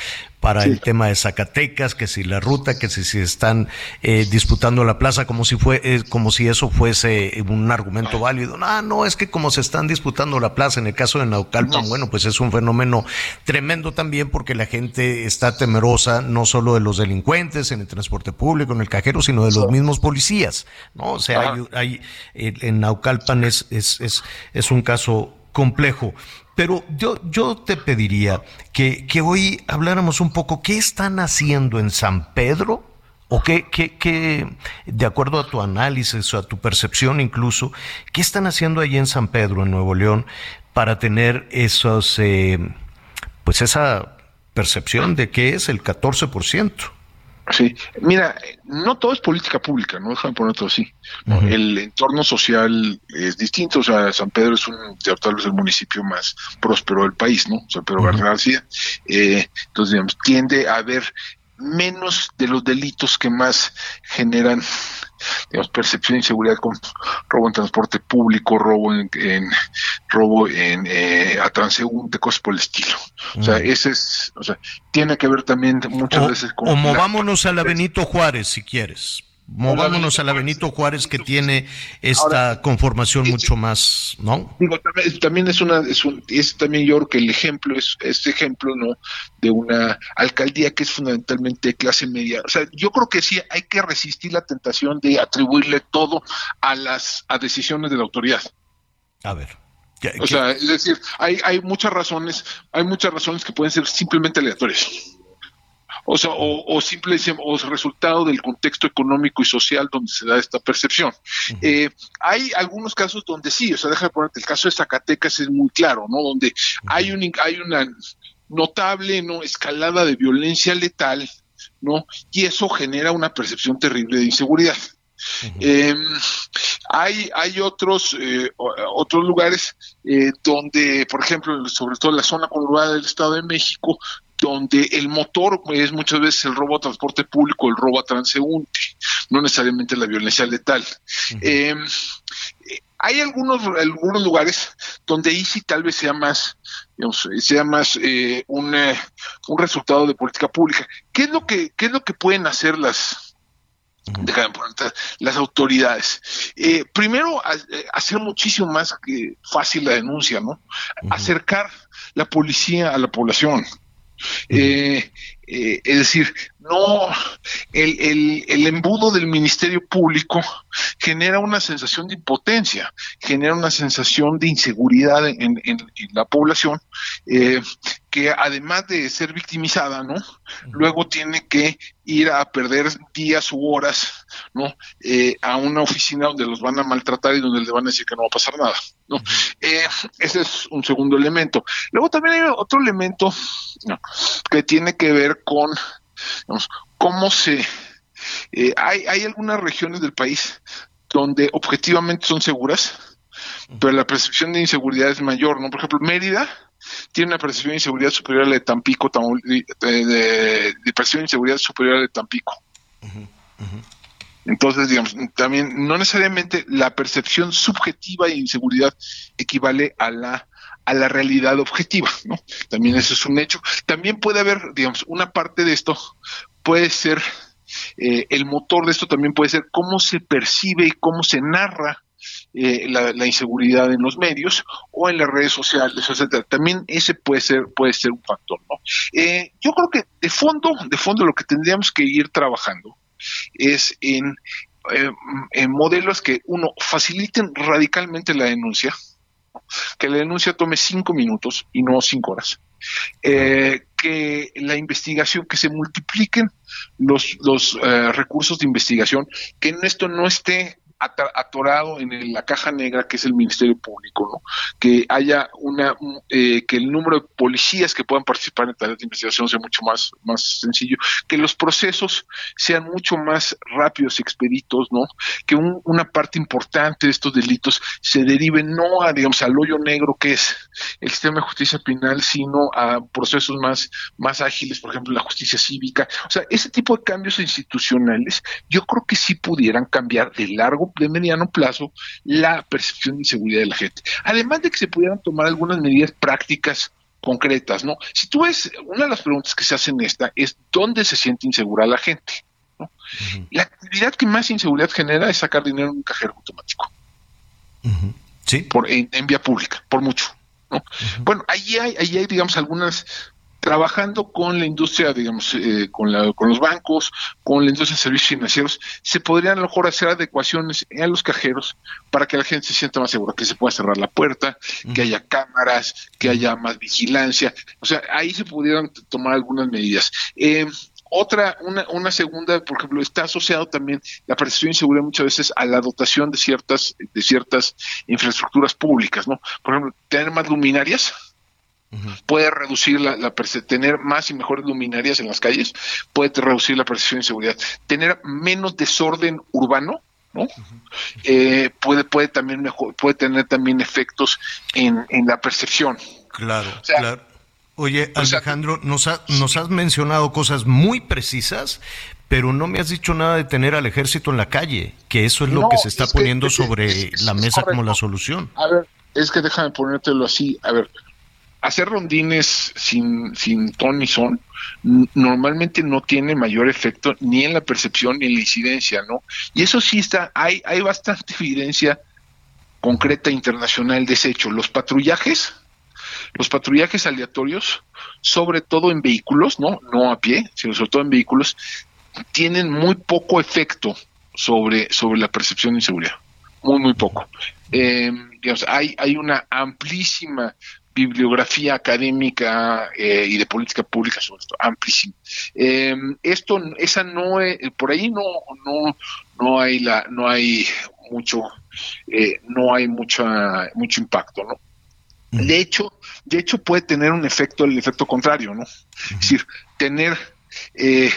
[SPEAKER 2] para el tema de Zacatecas, que si la ruta, que si, si están eh, disputando la plaza, como si fue, eh, como si eso fuese un argumento válido. No, no, es que como se están disputando la plaza, en el caso de Naucalpan, bueno, pues es un fenómeno tremendo también porque la gente está temerosa no solo de los delincuentes en el transporte público, en el cajero, sino de los mismos policías, ¿no? O sea, hay, hay, en Naucalpan es, es, es, es un caso complejo. Pero yo, yo te pediría que, que hoy habláramos un poco qué están haciendo en San Pedro o qué, qué, qué, de acuerdo a tu análisis o a tu percepción incluso, qué están haciendo allí en San Pedro, en Nuevo León, para tener esos, eh, pues esa percepción de que es el 14%.
[SPEAKER 18] Sí, mira, no todo es política pública, no déjame ponerlo así. El entorno social es distinto, o sea, San Pedro es un, tal vez el municipio más próspero del país, ¿no? San Pedro García. Eh, entonces, digamos, tiende a haber menos de los delitos que más generan digamos, percepción de inseguridad con robo en transporte público, robo en, robo en eh, a transeúnte, cosas por el estilo. O sea, ese es, o sea, tiene que ver también muchas veces
[SPEAKER 2] con... O movámonos a la Benito Juárez, si quieres. Movámonos a la Benito Juárez que tiene esta conformación mucho más, ¿no?
[SPEAKER 18] Digo, también es una, es, un, es también yo creo que el ejemplo es este ejemplo, ¿no? De una alcaldía que es fundamentalmente clase media. O sea, yo creo que sí hay que resistir la tentación de atribuirle todo a las a decisiones de la autoridad.
[SPEAKER 2] A ver.
[SPEAKER 18] o sea, es decir, hay, hay muchas razones, hay muchas razones que pueden ser simplemente aleatorias o sea, o, o simple o resultado del contexto económico y social donde se da esta percepción. Eh, hay algunos casos donde sí, o sea, déjame ponerte, el caso de Zacatecas es muy claro, ¿no? Donde hay, un, hay una notable ¿no? escalada de violencia letal, ¿no? Y eso genera una percepción terrible de inseguridad. Em, hay, hay otros, eh, otros lugares eh, donde, por ejemplo, sobre todo en la zona conurbada del Estado de México, donde el motor es muchas veces el robo a transporte público, el robo a transeúnte, no necesariamente la violencia letal. Em, hay algunos, algunos lugares donde sí tal vez sea más, sea más eh, un, eh, un, resultado de política pública. ¿Qué es lo que, qué es lo que pueden hacer las, las autoridades. Eh, primero, hacer muchísimo más que fácil la denuncia, ¿no? Acercar la policía a la población. Eh, eh, es decir, no, el, el, el, embudo del Ministerio Público genera una sensación de impotencia, genera una sensación de inseguridad en, la población, eh, que además de ser victimizada, ¿no? Luego tiene que ir a perder días u horas, ¿no? Eh, a una oficina donde los van a maltratar y donde le van a decir que no va a pasar nada, ¿no? Eh, ese es un segundo elemento. Luego también hay otro elemento que tiene que ver con cómo se... Eh, hay, hay algunas regiones del país donde objetivamente son seguras, pero la percepción de inseguridad es mayor, ¿no? Por ejemplo, Mérida tiene una percepción de inseguridad superior a la de Tampico, de, de, percepción de inseguridad superior a la de Tampico. Entonces, digamos, también no necesariamente la percepción subjetiva de inseguridad equivale a la a la realidad objetiva, ¿no? También eso es un hecho. También puede haber, digamos, una parte de esto puede ser eh, el motor de esto también puede ser cómo se percibe y cómo se narra eh, la, inseguridad en los medios o en las redes sociales, etcétera. También ese puede ser puede ser un factor, ¿no? Eh, yo creo que de fondo, de fondo lo que tendríamos que ir trabajando es en, en modelos que uno faciliten radicalmente la denuncia, que la denuncia tome cinco minutos y no cinco horas. Eh, que la investigación, que se multipliquen los, los eh, recursos de investigación, que esto no esté atorado en la caja negra que es el Ministerio Público, ¿no? Que haya una, eh, que el número de policías que puedan participar en tareas de investigación sea mucho más, más sencillo, que los procesos sean mucho más rápidos y expeditos, ¿no? Que una parte importante de estos delitos se derive no a, digamos, al hoyo negro que es el sistema de justicia penal, sino a procesos más, más ágiles, por ejemplo, la justicia cívica. O sea, ese tipo de cambios institucionales, yo creo que sí pudieran cambiar de largo, de mediano plazo, la percepción de inseguridad de la gente. Además de que se pudieran tomar algunas medidas prácticas concretas, ¿no? Si tú ves, una de las preguntas que se hacen esta es ¿dónde se siente insegura la gente? La actividad que más inseguridad genera es sacar dinero en un cajero automático.
[SPEAKER 2] Sí.
[SPEAKER 18] Por, en, vía pública, por mucho. ¿no? Bueno, ahí hay, ahí hay, digamos, algunas trabajando con la industria, digamos, eh, con, la, con los bancos, con la industria de servicios financieros, se podrían a lo mejor hacer adecuaciones a los cajeros para que la gente se sienta más segura, que se pueda cerrar la puerta, que haya cámaras, que haya más vigilancia. O sea, ahí se pudieran tomar algunas medidas. Eh, otra, una, una segunda, por ejemplo, está asociado también la percepción de inseguridad muchas veces a la dotación de ciertas, de ciertas infraestructuras públicas, ¿no? Por ejemplo, tener más luminarias, puede reducir la, la tener más y mejores luminarias en las calles, puede reducir la percepción de inseguridad. Tener menos desorden urbano, ¿no? Eh, puede, puede también mejor, puede tener también efectos en, en la percepción.
[SPEAKER 2] Claro, claro. Oye, Alejandro, nos, nos has mencionado cosas muy precisas, pero no me has dicho nada de tener al ejército en la calle, que eso es lo que se está poniendo sobre la mesa como la solución.
[SPEAKER 18] A ver, es que déjame ponértelo así. A ver, hacer rondines sin, sin ton ni son normalmente no tiene mayor efecto ni en la percepción ni en la incidencia, ¿no? Y eso sí está, hay, hay bastante evidencia concreta internacional de ese hecho. Los patrullajes los patrullajes aleatorios, sobre todo en vehículos, no, no a pie, sino sobre todo en vehículos, tienen muy poco efecto sobre, sobre la percepción de inseguridad. Muy, muy poco. Digamos, hay, hay una amplísima bibliografía académica eh, y de política pública sobre esto, amplísima. Eh, esto, esa no, por ahí no, no, no hay la, no hay mucho, no hay mucha, mucho impacto, ¿no? De hecho, de hecho puede tener un efecto, el efecto contrario, ¿no? Es decir, tener eh,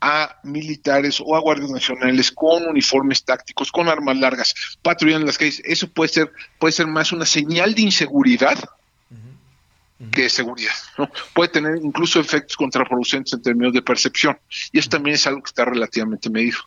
[SPEAKER 18] a militares o a guardias nacionales con uniformes tácticos, con armas largas, patrullando las calles, eso puede ser, puede ser más una señal de inseguridad que de seguridad, ¿no? Puede tener incluso efectos contraproducentes en términos de percepción, y eso también es algo que está relativamente medido.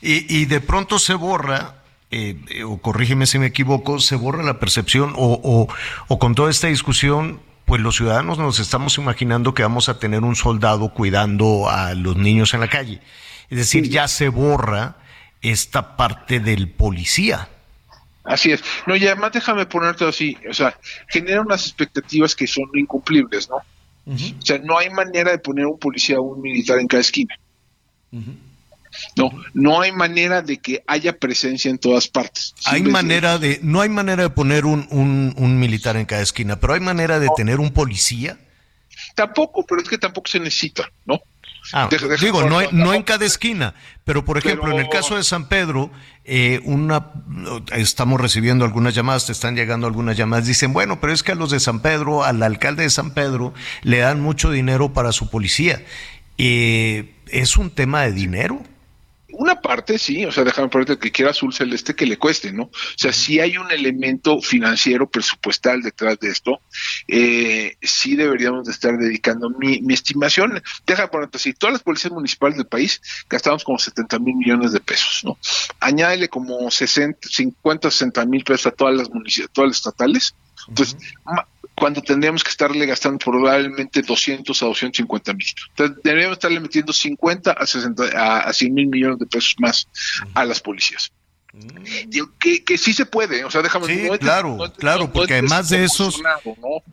[SPEAKER 2] Y, y de pronto se borra eh, o corrígeme si me equivoco, se borra la percepción o, o, con toda esta discusión, pues los ciudadanos nos estamos imaginando que vamos a tener un soldado cuidando a los niños en la calle. Es decir, ya se borra esta parte del policía.
[SPEAKER 18] Así es. No, y además déjame ponerte así, o sea, genera unas expectativas que son incumplibles, ¿no? O sea, no hay manera de poner un policía o un militar en cada esquina. No, no hay manera de que haya presencia en todas partes.
[SPEAKER 2] Hay manera de, no hay manera de poner un, un, militar en cada esquina, pero hay manera de tener un policía.
[SPEAKER 18] Tampoco, pero es que tampoco se necesita, ¿no?
[SPEAKER 2] Ah, digo, no, no, en cada esquina, pero por ejemplo, en el caso de San Pedro, eh, una, estamos recibiendo algunas llamadas, te están llegando algunas llamadas, dicen, bueno, pero es que a los de San Pedro, al alcalde de San Pedro, le dan mucho dinero para su policía. Eh, ¿Es un tema de dinero?
[SPEAKER 18] Una parte sí, o sea, déjame ponerte que quiera azul celeste que le cueste, ¿no? O sea, si hay un elemento financiero, presupuestal detrás de esto, eh, sí deberíamos de estar dedicando mi, mi estimación, déjame ponerte así, todas las policías municipales del país gastamos como 70 mil millones de pesos, ¿no? Añádele como 60, 50, 60 mil pesos a todas las municipales, todas las estatales, entonces, cuando tendríamos que estarle gastando probablemente 200 a 250 mil. Entonces, deberíamos estarle metiendo 50 a, 60, a, 100 mil millones de pesos más a las policías. Digo, que, que sí se puede, o sea, déjame
[SPEAKER 2] sí, claro, claro, porque además de esos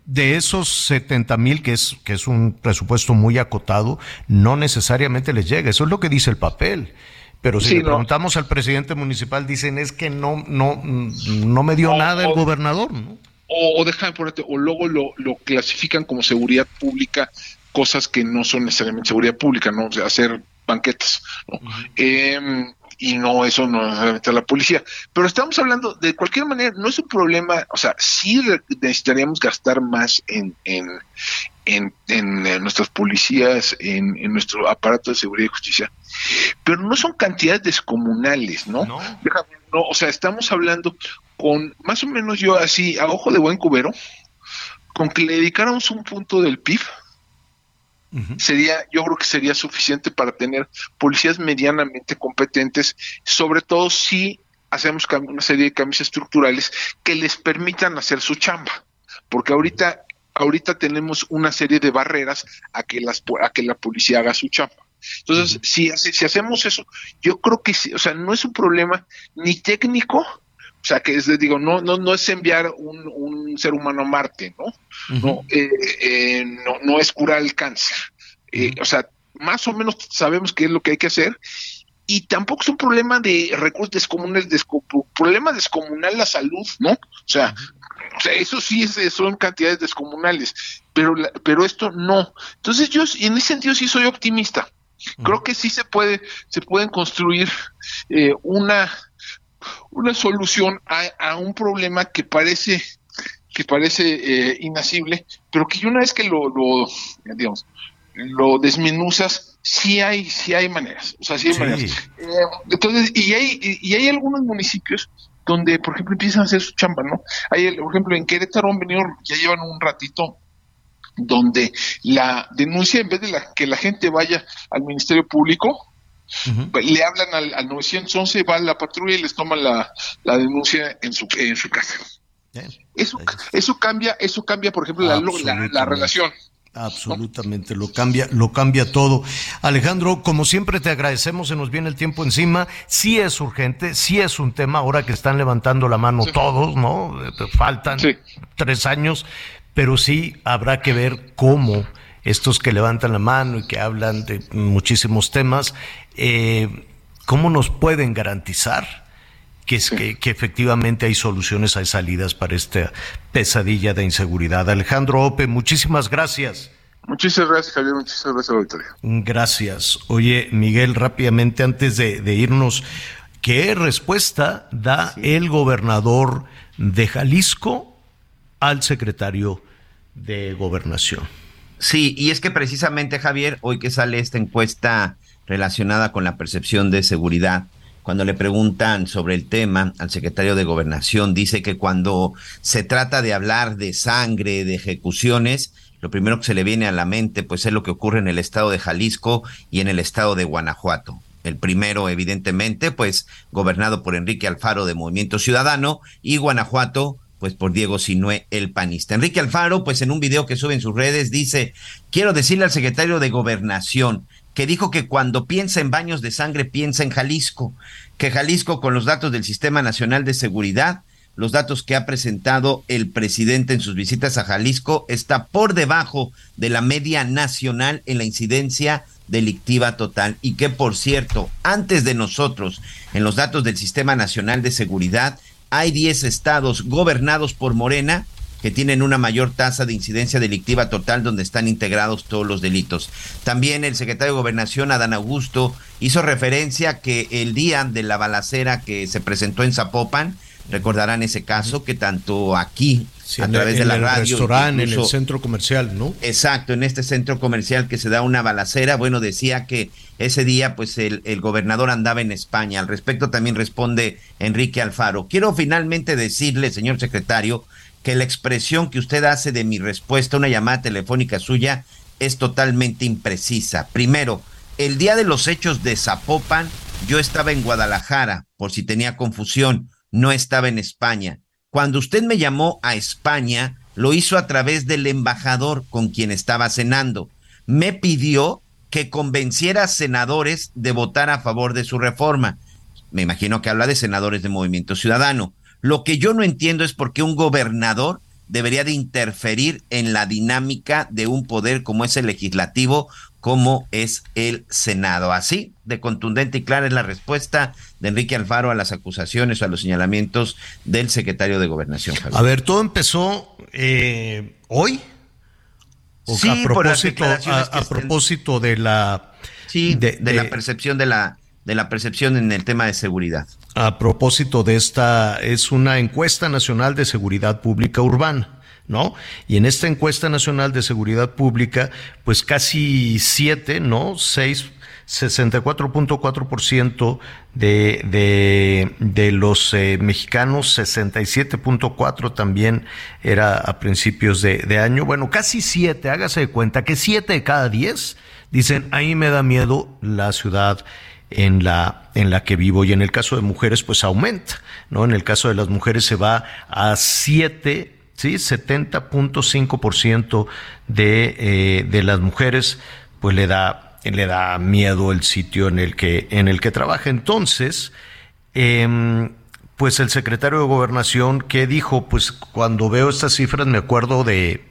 [SPEAKER 2] de esos 70 mil que es que es un presupuesto muy acotado, no necesariamente les llega. Eso es lo que dice el papel. Pero si le preguntamos al presidente municipal, dicen es que no no no me dio nada el gobernador, ¿no?
[SPEAKER 18] O, o déjame ponerte, o luego lo, lo clasifican como seguridad pública, cosas que no son necesariamente seguridad pública, ¿no? O sea, hacer banquetas, ¿no? Em, y no, eso no necesariamente la policía. Pero estamos hablando, de cualquier manera, no es un problema, o sea, sí necesitaríamos gastar más en, en, en, en nuestras policías, en, en, nuestro aparato de seguridad y justicia, pero no son cantidades descomunales, ¿no? No. no o sea, estamos hablando con, más o menos yo así, a ojo de buen cubero, con que le dedicáramos un punto del PIB, sería, yo creo que sería suficiente para tener policías medianamente competentes, sobre todo si hacemos una serie de cambios estructurales que les permitan hacer su chamba, porque ahorita ahorita tenemos una serie de barreras a que las a que la policía haga su chamba. Entonces, si, si hacemos eso, yo creo que o sea, no es un problema ni técnico, o sea, que es, digo, no, no, no es enviar un, un ser humano a Marte, ¿no? no, eh, eh, no, no es curar el cáncer. Eh, o sea, más o menos sabemos qué es lo que hay que hacer y tampoco es un problema de recursos descomunales, problema descomunal la salud, ¿no? O sea, o sea, eso sí es, son cantidades descomunales, pero, pero esto no. Entonces yo en ese sentido sí soy optimista. Creo que sí se puede, se pueden construir eh, una, una solución a, un problema que parece que parece eh, inasible, pero que una vez que lo, lo digamos, lo desmenuzas, sí hay, sí hay maneras, o sea, sí hay maneras. Eh, entonces, y hay, y hay algunos municipios donde, por ejemplo, empiezan a hacer su chamba, ¿no? Hay, por ejemplo, en Querétaro han venido, ya llevan un ratito, donde la denuncia, en vez de la, que la gente vaya al Ministerio Público, pues, le hablan al, 911, va a la patrulla y les toman la, denuncia en su, en su casa. Eso, eso cambia, eso cambia, por ejemplo, la, la relación.
[SPEAKER 2] Absolutamente, lo cambia, lo cambia todo. Alejandro, como siempre te agradecemos, se nos viene el tiempo encima. Sí es urgente, sí es un tema, ahora que están levantando la mano todos, ¿no? Faltan tres años, pero sí habrá que ver cómo estos que levantan la mano y que hablan de muchísimos temas, eh, cómo nos pueden garantizar que, es, que, efectivamente hay soluciones, hay salidas para esta pesadilla de inseguridad. Alejandro Ope, muchísimas gracias.
[SPEAKER 18] Muchísimas gracias, Javier. Muchísimas gracias, auditorio.
[SPEAKER 2] Gracias. Oye, Miguel, rápidamente antes de, irnos, ¿qué respuesta da el gobernador de Jalisco al secretario de Gobernación?
[SPEAKER 5] Sí, y es que precisamente, Javier, hoy que sale esta encuesta relacionada con la percepción de seguridad, cuando le preguntan sobre el tema al secretario de Gobernación, dice que cuando se trata de hablar de sangre, de ejecuciones, lo primero que se le viene a la mente pues es lo que ocurre en el estado de Jalisco y en el estado de Guanajuato. El primero, evidentemente, pues gobernado por Enrique Alfaro de Movimiento Ciudadano y Guanajuato pues por Diego Sinué, el panista. Enrique Alfaro, pues en un video que sube en sus redes, dice, quiero decirle al secretario de Gobernación, que dijo que cuando piensa en baños de sangre piensa en Jalisco, que Jalisco con los datos del Sistema Nacional de Seguridad, los datos que ha presentado el presidente en sus visitas a Jalisco, está por debajo de la media nacional en la incidencia delictiva total y que por cierto, antes de nosotros, en los datos del Sistema Nacional de Seguridad, hay 10 estados gobernados por Morena que tienen una mayor tasa de incidencia delictiva total donde están integrados todos los delitos. También el secretario de Gobernación, Adán Augusto, hizo referencia que el día de la balacera que se presentó en Zapopan, recordarán ese caso que tanto aquí a través de la
[SPEAKER 2] en
[SPEAKER 5] el
[SPEAKER 2] radio restaurante, en el centro comercial, ¿no?
[SPEAKER 5] Exacto, en este centro comercial que se da una balacera, bueno, decía que ese día pues el, el gobernador andaba en España. Al respecto también responde Enrique Alfaro. Quiero finalmente decirle, señor secretario, que la expresión que usted hace de mi respuesta a una llamada telefónica suya es totalmente imprecisa. Primero, el día de los hechos de Zapopan, yo estaba en Guadalajara, por si tenía confusión, no estaba en España. Cuando usted me llamó a España, lo hizo a través del embajador con quien estaba cenando. Me pidió que convenciera a senadores de votar a favor de su reforma. Me imagino que habla de senadores de Movimiento Ciudadano. Lo que yo no entiendo es por qué un gobernador debería de interferir en la dinámica de un poder como es el legislativo, como es el Senado. Así de contundente y clara es la respuesta de Enrique Alfaro a las acusaciones o a los señalamientos del secretario de Gobernación.
[SPEAKER 2] A ver, todo empezó eh, hoy.
[SPEAKER 5] sí,
[SPEAKER 2] a propósito, a, propósito de la
[SPEAKER 5] sí, de, la percepción de la de la percepción en el tema de seguridad.
[SPEAKER 2] A propósito de esta, es una encuesta nacional de seguridad pública urbana. ¿No? Y en esta encuesta nacional de seguridad pública, pues casi siete, ¿no? Seis 64.4% de, de, de los eh, mexicanos, 67.4% también era a principios de, de, año. Bueno, casi 7, hágase de cuenta que 7 de cada 10 dicen, ahí me da miedo la ciudad en la, en la que vivo. Y en el caso de mujeres, pues aumenta, ¿no? En el caso de las mujeres se va a 7 ¿sí? 70.5% de, eh, de las mujeres pues le da le da miedo el sitio en el que, en el que trabaja. Entonces, em, pues el secretario de Gobernación, ¿qué dijo? Pues cuando veo estas cifras me acuerdo de,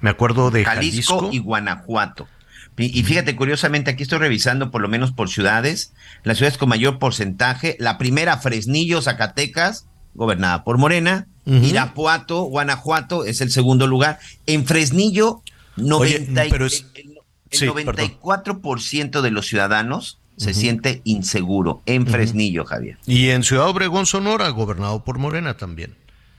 [SPEAKER 2] me acuerdo de Jalisco,
[SPEAKER 5] y Guanajuato. Y, fíjate, curiosamente, aquí estoy revisando por lo menos por ciudades, las ciudades con mayor porcentaje, la primera Fresnillo, Zacatecas, gobernada por Morena, Irapuato, Guanajuato es el segundo lugar. En Fresnillo, 90 pero el 94% de los ciudadanos se siente inseguro en Fresnillo, Javier.
[SPEAKER 2] Y en Ciudad Obregón, Sonora, gobernado por Morena también.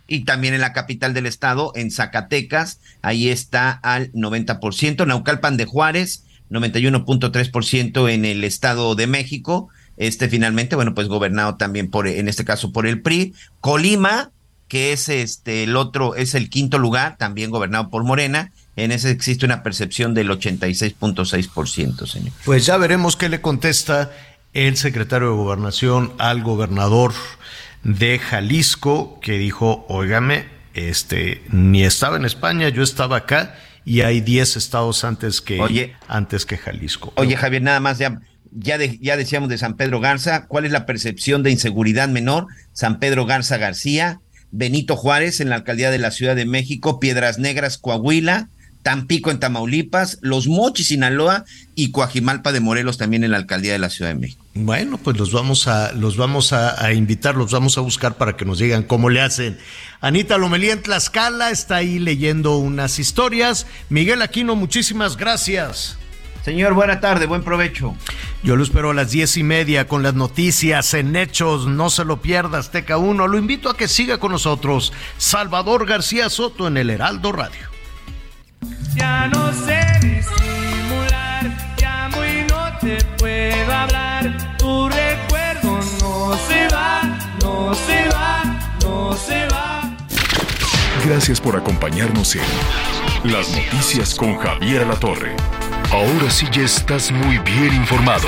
[SPEAKER 5] Y también en la capital del estado, en Zacatecas, ahí está al 90%. Naucalpan de Juárez, 91.3% en el estado de México. Este finalmente, bueno, pues gobernado también por, en este caso, por el PRI. Colima, que es este, el otro, es el quinto lugar, también gobernado por Morena en ese existe una percepción del 86.6%, señor.
[SPEAKER 2] Pues ya veremos qué le contesta el secretario de Gobernación al gobernador de Jalisco, que dijo, óigame, este, ni estaba en España, yo estaba acá y hay 10 estados antes que, antes que Jalisco.
[SPEAKER 5] Oye, Javier, nada más ya, ya, ya decíamos de San Pedro Garza, ¿cuál es la percepción de inseguridad menor? San Pedro Garza García, Benito Juárez en la alcaldía de la Ciudad de México, Piedras Negras, Coahuila, Tampico en Tamaulipas, Los Mochis, Sinaloa y Coajimalpa de Morelos también en la alcaldía de la Ciudad de México.
[SPEAKER 2] Bueno, pues los vamos a, los vamos a, invitar, los vamos a buscar para que nos digan cómo le hacen. Anita Lomelí en Tlaxcala está ahí leyendo unas historias. Miguel Aquino, muchísimas gracias.
[SPEAKER 5] Señor, buena tarde, buen provecho.
[SPEAKER 2] Yo lo espero a las diez y media con las noticias en hechos. No se lo pierda, Azteca 1. Lo invito a que siga con nosotros. Salvador García Soto en el Heraldo Radio.
[SPEAKER 13] Ya no sé disimular, llamo y no te puedo hablar. Tu recuerdo no se va, no se va, no se va.
[SPEAKER 3] Gracias por acompañarnos en Las Noticias con Javier La Torre. Ahora sí ya estás muy bien informado.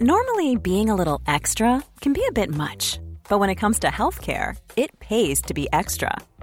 [SPEAKER 19] Normally being a little extra can be a bit much. But when it comes to healthcare, it pays to be extra.